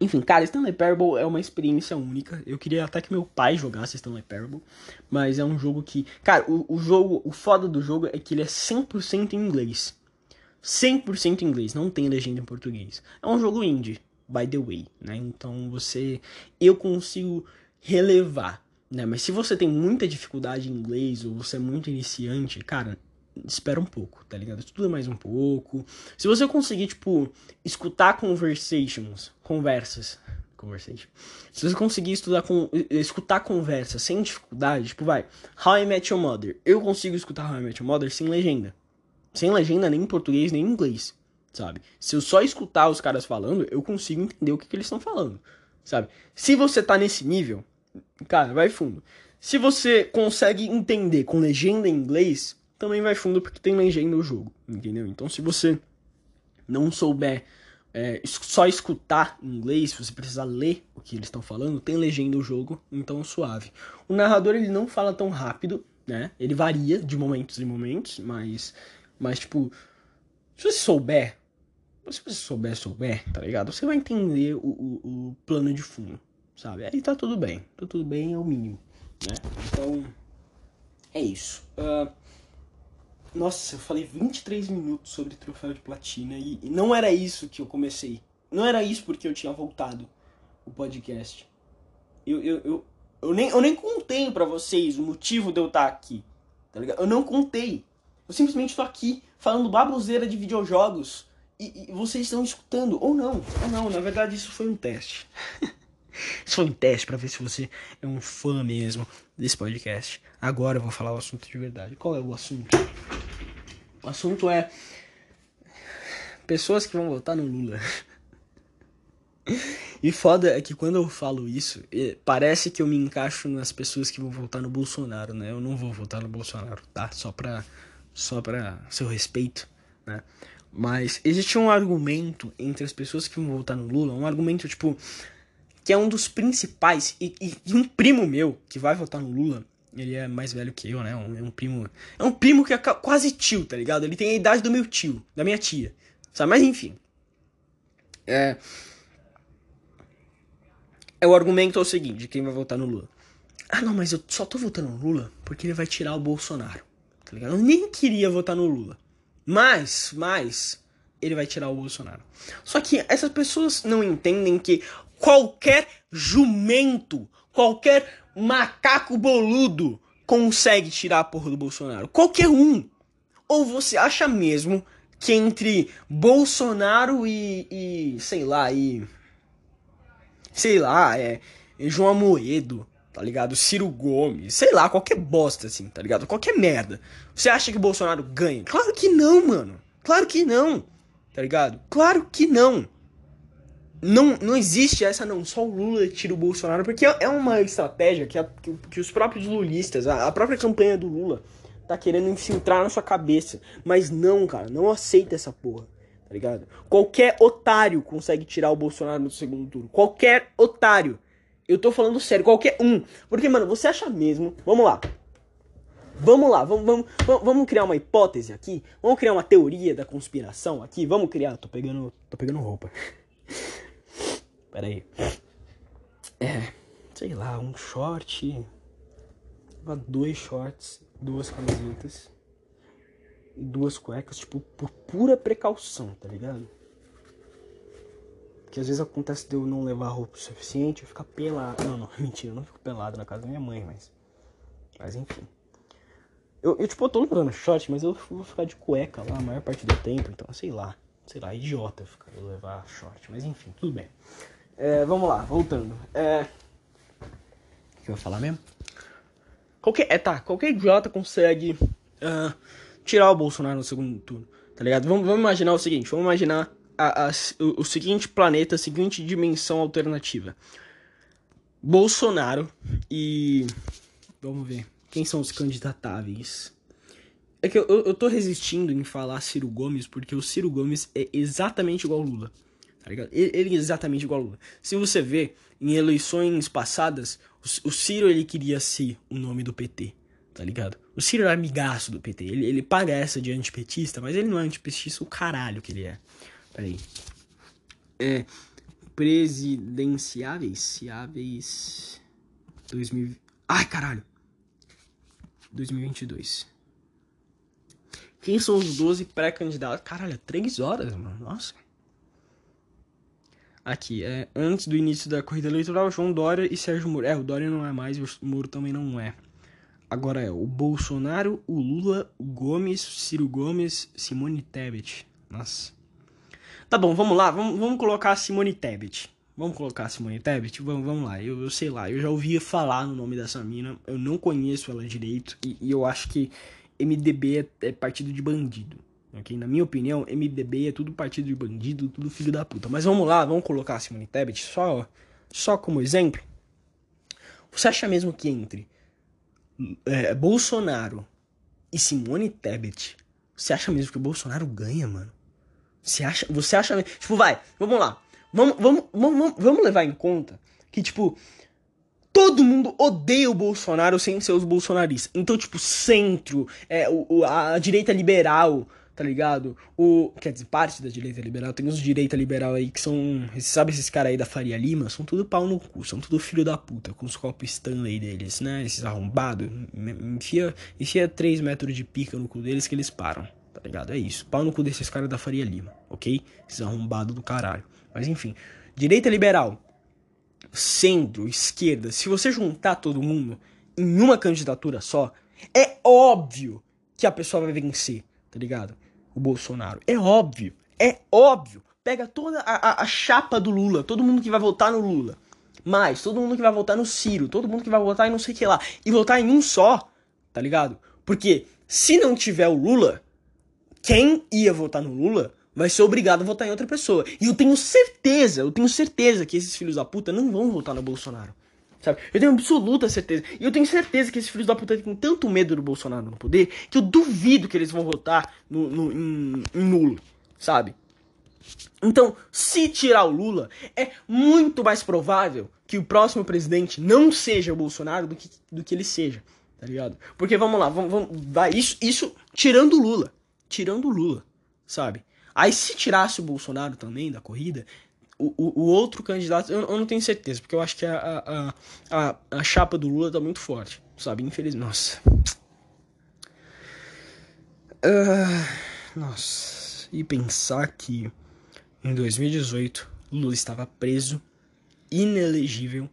Enfim, cara, Stanley Parable é uma experiência única. Eu queria até que meu pai jogasse Stanley Parable, mas é um jogo que, cara, o, o jogo, o foda do jogo é que ele é 100% em inglês. 100% em inglês, não tem legenda em português. É um jogo indie, by the way, né? Então você eu consigo relevar, né? Mas se você tem muita dificuldade em inglês ou você é muito iniciante, cara, espera um pouco, tá ligado? Estuda mais um pouco. Se você conseguir, tipo, escutar conversations, conversas, conversation. Se você conseguir estudar com escutar conversas sem dificuldade, tipo, vai, How I Met Your Mother. Eu consigo escutar How I Met Your Mother sem legenda. Sem legenda nem em português nem em inglês, sabe? Se eu só escutar os caras falando, eu consigo entender o que, que eles estão falando, sabe? Se você tá nesse nível, cara, vai fundo. Se você consegue entender com legenda em inglês, também vai fundo porque tem legenda no jogo, entendeu? Então se você não souber é, só escutar inglês, se você precisar ler o que eles estão falando, tem legenda no jogo, então suave. O narrador ele não fala tão rápido, né? Ele varia de momentos em momentos, mas, mas tipo, se você souber, se você souber, souber, tá ligado? Você vai entender o, o, o plano de fundo, sabe? Aí tá tudo bem, tá tudo bem, é o mínimo, né? Então, é isso. Uh, nossa, eu falei 23 minutos sobre troféu de platina e, não era isso que eu comecei. Não era isso porque eu tinha voltado o podcast. Eu, eu, eu, eu, nem, eu nem contei para vocês o motivo de eu estar aqui. Tá ligado? Eu não contei. Eu simplesmente tô aqui falando baboseira de videojogos e, e vocês estão escutando. Ou não, ou não. Na verdade, isso foi um teste. isso foi um teste para ver se você é um fã mesmo desse podcast. Agora eu vou falar o assunto de verdade. Qual é o assunto? O assunto é pessoas que vão votar no Lula. E foda é que quando eu falo isso, parece que eu me encaixo nas pessoas que vão votar no Bolsonaro, né? Eu não vou votar no Bolsonaro, tá? Só pra, só pra seu respeito, né? Mas existe um argumento entre as pessoas que vão votar no Lula, um argumento, tipo, que é um dos principais, e, e um primo meu que vai votar no Lula, ele é mais velho que eu, né? Um, é um primo. É um primo que é quase tio, tá ligado? Ele tem a idade do meu tio, da minha tia. Sabe? Mas enfim. É. É o argumento é o seguinte, de quem vai votar no Lula. Ah, não, mas eu só tô votando no Lula porque ele vai tirar o Bolsonaro. Tá ligado? Eu nem queria votar no Lula. Mas, mas, ele vai tirar o Bolsonaro. Só que essas pessoas não entendem que qualquer jumento, qualquer macaco boludo consegue tirar a porra do Bolsonaro. Qualquer um. Ou você acha mesmo que entre Bolsonaro e, e sei lá, e sei lá, é João Amoedo, tá ligado? Ciro Gomes, sei lá, qualquer bosta assim, tá ligado? Qualquer merda. Você acha que Bolsonaro ganha? Claro que não, mano. Claro que não. Tá ligado? Claro que não. Não, não existe essa não, só o Lula tira o Bolsonaro, porque é uma estratégia que, a, que, que, os próprios lulistas, a, a própria campanha do Lula, tá querendo infiltrar na sua cabeça. Mas não, cara, não aceita essa porra, tá ligado? Qualquer otário consegue tirar o Bolsonaro no segundo turno. Qualquer otário. Eu tô falando sério, qualquer um. Porque, mano, você acha mesmo. Vamos lá. Vamos lá, vamos, vamos, vamos criar uma hipótese aqui. Vamos criar uma teoria da conspiração aqui. Vamos criar. Tô pegando. Tô pegando roupa. Pera aí. É. Sei lá, um short. Dois shorts, duas camisetas. E duas cuecas, tipo, por pura precaução, tá ligado? Porque às vezes acontece de eu não levar roupa o suficiente, eu ficar pelado. Não, não, mentira, eu não fico pelado na casa da minha mãe, mas. Mas enfim. Eu, eu tipo, eu tô levando short, mas eu vou ficar de cueca lá a maior parte do tempo, então sei lá. Sei lá, idiota ficar eu levar short, mas enfim, tudo bem. É, vamos lá, voltando. É. O que eu ia falar mesmo? Qualquer. É, tá, qualquer idiota consegue uh, tirar o Bolsonaro no segundo turno, tá ligado? Vamos, vamos imaginar o seguinte, vamos imaginar a, a, o, o seguinte planeta, a seguinte dimensão alternativa. Bolsonaro e. Vamos ver. Quem são os candidatáveis? É que eu, eu, eu tô resistindo em falar Ciro Gomes, porque o Ciro Gomes é exatamente igual ao Lula. Tá ligado? Ele, é exatamente igual ao Lula. Se você vê, em eleições passadas, o, Ciro ele queria ser o nome do PT. Tá ligado? O Ciro é amigaço do PT. Ele, ele parece de antipetista, mas ele não é antipetista o caralho que ele é. Peraí. É. Presidenciáveis? Ciáveis. 2000. Ai, caralho! 2022. Quem são os 12 pré-candidatos? Caralho, é 3 horas, mano. Nossa. Aqui, é antes do início da corrida eleitoral, João Dória e Sérgio Moro. É, o Dória não é mais o Moro também não é. Agora é o Bolsonaro, o Lula, o Gomes, Ciro Gomes, Simone Tebet. Nossa. Tá bom, vamos lá, vamos, vamos colocar Simone Tebet. Vamos colocar Simone Tebet? Vamos, vamos lá, eu, eu sei lá, eu já ouvia falar no nome dessa mina, eu não conheço ela direito e, e eu acho que MDB é, é, partido de bandido. Ok? Na minha opinião, MDB é tudo partido de bandido, tudo filho da puta. Mas vamos lá, vamos colocar a Simone Tebet só, só como exemplo. Você acha mesmo que entre é, Bolsonaro e Simone Tebet, você acha mesmo que o Bolsonaro ganha, mano? Você acha, você acha, tipo, vai, vamos lá. Vamos, vamos, vamos, vamos levar em conta que, tipo, todo mundo odeia o Bolsonaro sem ser os bolsonaristas. Então, tipo, centro, é, o, a direita liberal, tá ligado? O, quer dizer, parte da direita liberal, tem os direita liberal aí que são, sabe esses caras aí da Faria Lima? São tudo pau no cu, são tudo filho da puta, com os copos Stanley deles, né? Esses arrombados, enfia, enfia 3 metros de pica no cu deles que eles param tá ligado? É isso. Pau no cu desses caras da Faria Lima, ok? Esses arrombados do caralho. Mas enfim, direita liberal, centro, esquerda, se você juntar todo mundo em uma candidatura só, é óbvio que a pessoa vai vencer, tá ligado? O Bolsonaro. É óbvio, é óbvio. Pega toda a, a, a chapa do Lula, todo mundo que vai votar no Lula, mais todo mundo que vai votar no Ciro, todo mundo que vai votar em não sei o que lá, e votar em um só, tá ligado? Porque se não tiver o Lula, quem ia votar no Lula vai ser obrigado a votar em outra pessoa. E eu tenho certeza, eu tenho certeza que esses filhos da puta não vão votar no Bolsonaro. Sabe? Eu tenho absoluta certeza. E eu tenho certeza que esses filhos da puta têm tanto medo do Bolsonaro no poder que eu duvido que eles vão votar no, no em, em sabe? Então, se tirar o Lula, é muito mais provável que o próximo presidente não seja o Bolsonaro do que, do que ele seja, tá ligado? Porque vamos lá, vamos, vamos vai, isso, isso tirando o Lula tirando o Lula, sabe? Aí se tirasse o Bolsonaro também da corrida, o, o, outro candidato, eu, eu, não tenho certeza, porque eu acho que a, a, a, a chapa do Lula tá muito forte, sabe? Infelizmente. Nossa. Uh, nossa. E pensar que em 2018 Lula estava preso, inelegível,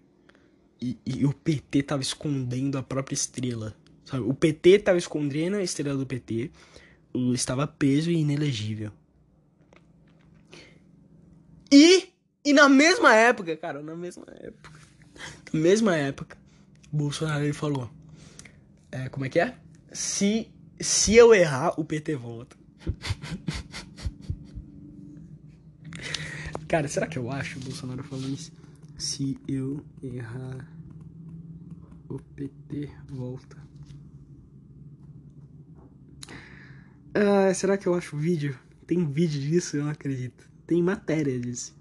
e, e o PT tava escondendo a própria estrela. Sabe? O PT tava escondendo a estrela do PT Lula estava preso e inelegível. E, e na mesma época, cara, na mesma época, na mesma época, Bolsonaro ele falou, é, como é que é? Se, se eu errar, o PT volta. cara, será que eu acho o Bolsonaro falando isso? Se eu errar, o PT volta. Ah, será que eu acho vídeo? Tem vídeo disso? Eu não acredito. Tem matéria disso.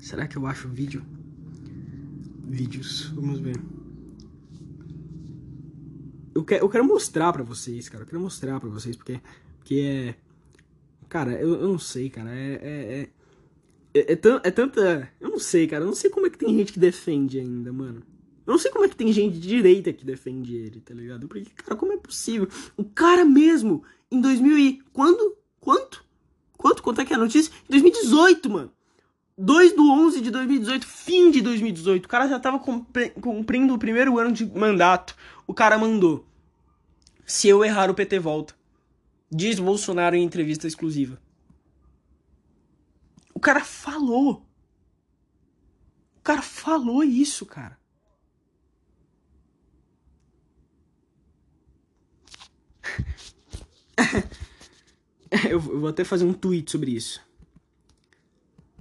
Será que eu acho vídeo? Vídeos, vamos ver. Eu quero, eu quero mostrar pra vocês, cara. Eu quero mostrar pra vocês, porque, porque é. Cara, eu, eu não sei, cara. É. É, é, é, é, é tanta. Eu não sei, cara. Eu não sei como é que tem gente que defende ainda, mano. Eu não sei como é que tem gente de direita que defende ele, tá ligado? Porque, cara, como é possível? O cara mesmo, em 2000 e... Quando? Quanto? Quanto? Quanto é que é a notícia? Em 2018, mano. 2 do 11 de 2018, fim de 2018. O cara já tava cumprindo o primeiro ano de mandato. O cara mandou. Se eu errar, o PT volta. Diz Bolsonaro em entrevista exclusiva. O cara falou. O cara falou isso, cara. eu, vou até fazer um tweet sobre isso.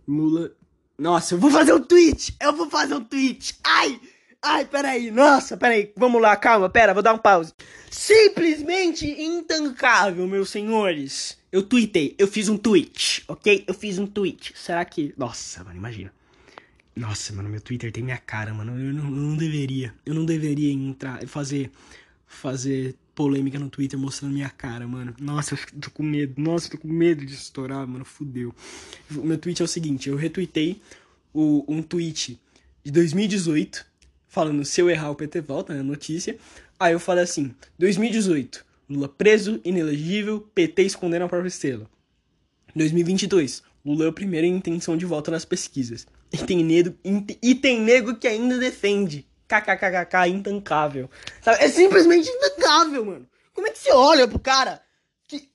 Lula. Nossa, eu vou fazer um tweet! Eu vou fazer um tweet! Ai! Ai, peraí, nossa, peraí, vamos lá, calma, pera, vou dar um pause. Simplesmente intancável, meus senhores. Eu tweetei, eu fiz um tweet, ok? Eu fiz um tweet. Será que. Nossa, mano, imagina. Nossa, mano, meu Twitter tem minha cara, mano. Eu não, eu não deveria. Eu não deveria entrar, fazer. Fazer polêmica no Twitter mostrando minha cara, mano. Nossa, eu tô com medo. Nossa, eu tô com medo de estourar, mano. Fudeu. O meu tweet é o seguinte: eu retuitei o, um tweet de 2018 falando se eu errar o PT volta, né? Notícia. Aí eu falei assim: 2018, Lula preso, inelegível, PT escondendo a própria estrela. 2022, Lula é o primeiro em intenção de volta nas pesquisas. E tem nego, e tem nego que ainda defende kkkk intancável. Sabe? É simplesmente intancável, mano. Como é que você olha pro cara que.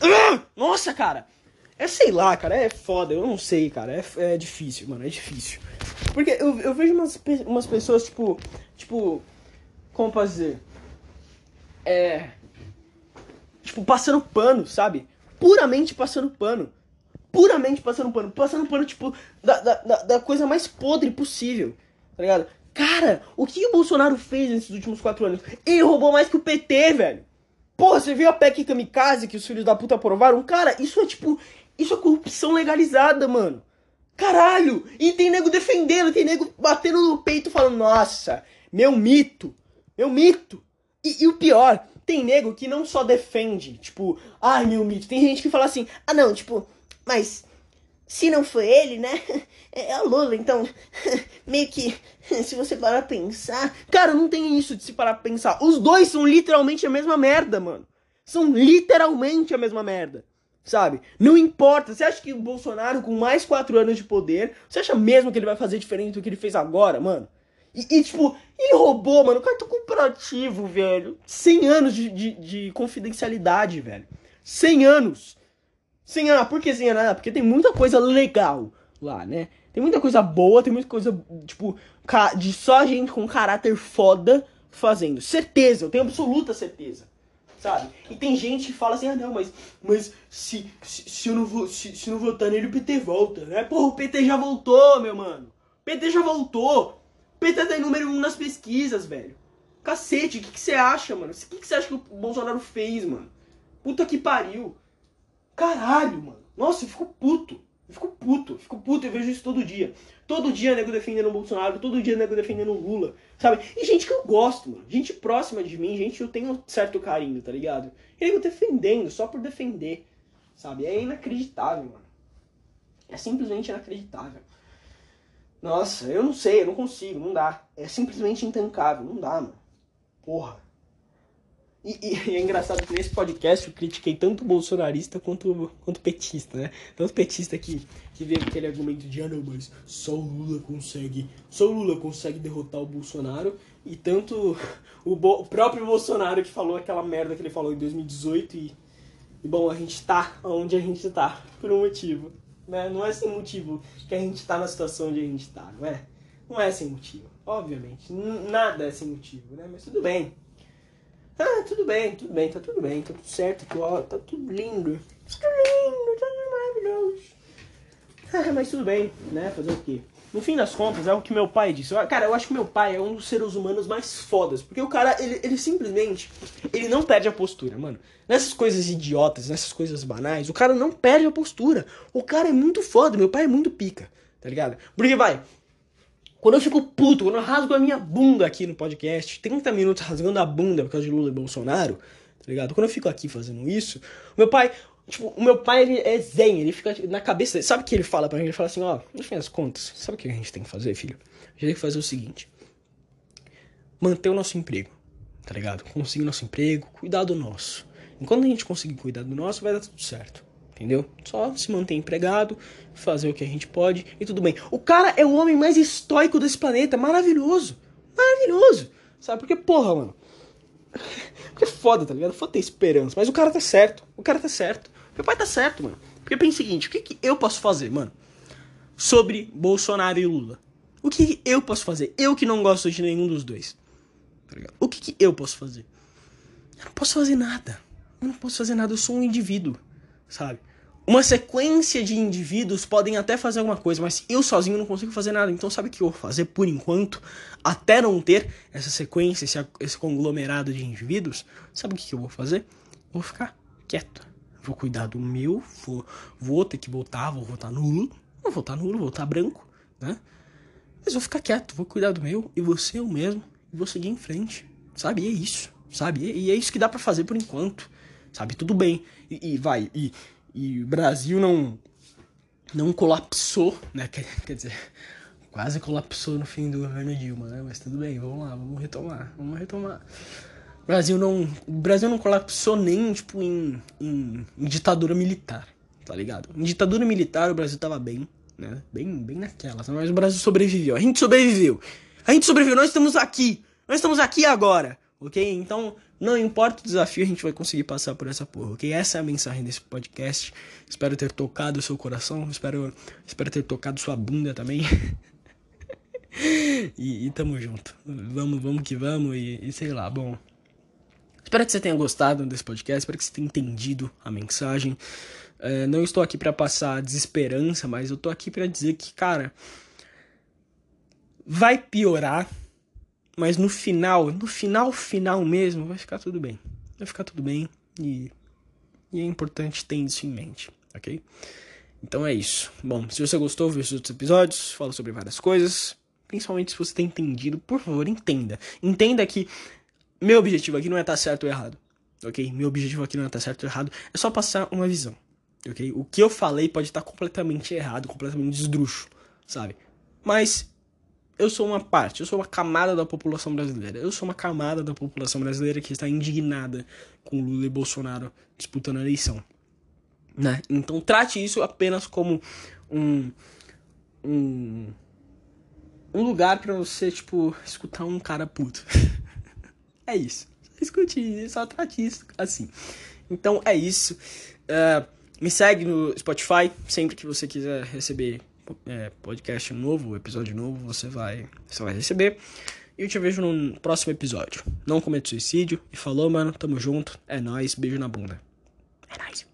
Ah! Nossa, cara! É sei lá, cara, é foda, eu não sei, cara. É, é difícil, mano, é difícil. Porque eu, eu vejo umas, umas pessoas, tipo. Tipo. Como posso dizer? É. Tipo, passando pano, sabe? Puramente passando pano. Puramente passando pano. Passando pano, tipo, da, da, da coisa mais podre possível. Tá ligado? Cara, o que o Bolsonaro fez nesses últimos quatro anos? Ele roubou mais que o PT, velho. Porra, você viu a PEC kamikaze que os filhos da puta aprovaram? Cara, isso é tipo. Isso é corrupção legalizada, mano. Caralho! E tem nego defendendo, tem nego batendo no peito falando, nossa, meu mito, meu mito. E, e, o pior, tem nego que não só defende, tipo, ai meu mito. Tem gente que fala assim, ah não, tipo, mas se não foi ele, né? É, é o Lula, então, meio que, se você parar pra pensar. Cara, não tem isso de se parar pra pensar. Os dois são literalmente a mesma merda, mano. São literalmente a mesma merda. Sabe? Não importa. Você acha que o Bolsonaro, com mais quatro anos de poder, você acha mesmo que ele vai fazer diferente do que ele fez agora, mano? E, e tipo, ele roubou, mano, o cartão cooperativo, velho. 100 anos de, de, de confidencialidade, velho. 100 anos. 100 anos. Por que 100 anos? Ah, porque tem muita coisa legal lá, né? Tem muita coisa boa, tem muita coisa, tipo, de só gente com caráter foda fazendo. Certeza, eu tenho absoluta certeza. Sabe? E tem gente que fala assim, ah não, mas, mas se, se, se eu não vou, se, se não votar nele, o PT volta, né? Porra, o PT já voltou, meu mano. O PT já voltou. O PT tá em número um nas pesquisas, velho. Cacete, o que, que você acha, mano? O que, que você acha que o Bolsonaro fez, mano? Puta que pariu. Caralho, mano. Nossa, eu fico puto. Eu fico puto, fico puto, eu vejo isso todo dia. Todo dia nego defendendo o Bolsonaro, todo dia nego defendendo o Lula, sabe? E gente que eu gosto, mano. Gente próxima de mim, gente que eu tenho certo carinho, tá ligado? E nego defendendo, só por defender, sabe? É inacreditável, mano. É simplesmente inacreditável. Nossa, eu não sei, eu não consigo, não dá. É simplesmente intancável, não dá, mano. Porra. E, e, é engraçado que nesse podcast eu critiquei tanto bolsonarista quanto, quanto petista, né? Tanto petista que, que veio aquele argumento de, ah não, mas só o Lula consegue. Só o Lula consegue derrotar o Bolsonaro. E tanto o, o próprio Bolsonaro que falou aquela merda que ele falou em 2018 e. E bom, a gente tá onde a gente tá, por um motivo. Né? Não é sem motivo que a gente tá na situação onde a gente tá, não é? Não é sem motivo, obviamente. Nada é sem motivo, né? Mas tudo bem. Ah, tudo bem, tudo bem, tá tudo bem, tá tudo certo, tá, tá tudo lindo. Tá tudo lindo, tá tudo maravilhoso. Ah, mas tudo bem, né? Fazer o quê? No fim das contas, é o que meu pai disse. Cara, eu acho que meu pai é um dos seres humanos mais fodas. Porque o cara, ele, ele simplesmente. Ele não perde a postura, mano. Nessas coisas idiotas, nessas coisas banais, o cara não perde a postura. O cara é muito foda. Meu pai é muito pica, tá ligado? Porque vai, quando eu fico puto, quando eu rasgo a minha bunda aqui no podcast, 30 minutos rasgando a bunda por causa de Lula e Bolsonaro, tá ligado? Quando eu fico aqui fazendo isso, meu pai, tipo, o meu pai, ele é zen, ele fica na cabeça. Sabe o que ele fala pra mim? Ele fala assim, ó, no fim das contas, sabe o que a gente tem que fazer, filho? A gente tem que fazer o seguinte: manter o nosso emprego, tá ligado? Conseguir nosso emprego, cuidar do nosso. Enquanto a gente conseguir cuidar do nosso, vai dar tudo certo entendeu? Só se manter empregado, fazer o que a gente pode e tudo bem. O cara é o homem mais estoico desse planeta, maravilhoso. Maravilhoso. Sabe? Porque, porra, mano. Porque é foda, tá ligado? Foda ter esperança. Mas o cara tá certo. O cara tá certo. Meu pai tá certo, mano. Porque pensa o seguinte: o que, que eu posso fazer, mano? Sobre Bolsonaro e Lula. O que, que eu posso fazer? Eu que não gosto de nenhum dos dois. Tá? O que, que eu posso fazer? Eu não posso fazer nada. Eu não posso fazer nada. Eu sou um indivíduo. Sabe? Uma sequência de indivíduos podem até fazer alguma coisa, mas eu sozinho não consigo fazer nada. Então, sabe o que eu vou fazer por enquanto? Até não ter essa sequência, esse, esse conglomerado de indivíduos, sabe o que eu vou fazer? Vou ficar quieto. Vou cuidar do meu, vou, vou ter que votar, vou votar nulo. Vou votar nulo, vou votar branco, né? Mas vou ficar quieto, vou cuidar do meu e ser eu mesmo e vou seguir em frente, sabe? E é isso, sabe? E é isso que dá para fazer por enquanto, sabe? Tudo bem. E, e vai, e e o Brasil não não colapsou, né? Quer, quer dizer, quase colapsou no fim do governo Dilma, né? Mas tudo bem, vamos lá, vamos retomar, vamos retomar. O Brasil não, o Brasil não colapsou nem tipo em, em, em ditadura militar, tá ligado? Em ditadura militar o Brasil tava bem, né? Bem, bem naquela, mas o Brasil sobreviveu. A gente sobreviveu. A gente sobreviveu, nós estamos aqui. Nós estamos aqui agora, ok? Então, não importa o desafio, a gente vai conseguir passar por essa porra, ok? Essa é a mensagem desse podcast. Espero ter tocado o seu coração, espero, espero ter tocado sua bunda também. e, e, tamo junto. Vamos, vamos que vamos e, e sei lá, bom. Espero que você tenha gostado desse podcast, espero que você tenha entendido a mensagem. É, não estou aqui para passar desesperança, mas eu tô aqui para dizer que, cara, vai piorar mas no final, no final, final mesmo, vai ficar tudo bem. Vai ficar tudo bem e, e é importante ter isso em mente, ok? Então é isso. Bom, se você gostou, viu os outros episódios, fala sobre várias coisas. Principalmente se você tem entendido, por favor, entenda. Entenda que meu objetivo aqui não é estar certo ou errado, ok? Meu objetivo aqui não é estar certo ou errado, é só passar uma visão, ok? O que eu falei pode estar completamente errado, completamente esdrúxulo, sabe? Mas eu sou uma parte, eu sou uma camada da população brasileira. Eu sou uma camada da população brasileira que está indignada com Lula e Bolsonaro disputando a eleição. Né? Então trate isso apenas como um um, um lugar para você, tipo, escutar um cara puto. é isso. Escute, só trate isso assim. Então é isso. Uh, me segue no Spotify sempre que você quiser receber é, podcast novo, episódio novo, você vai, você vai receber. E eu te vejo no próximo episódio. Não cometa suicídio. E falou, mano. Tamo junto. É nóis. Beijo na bunda. É nóis.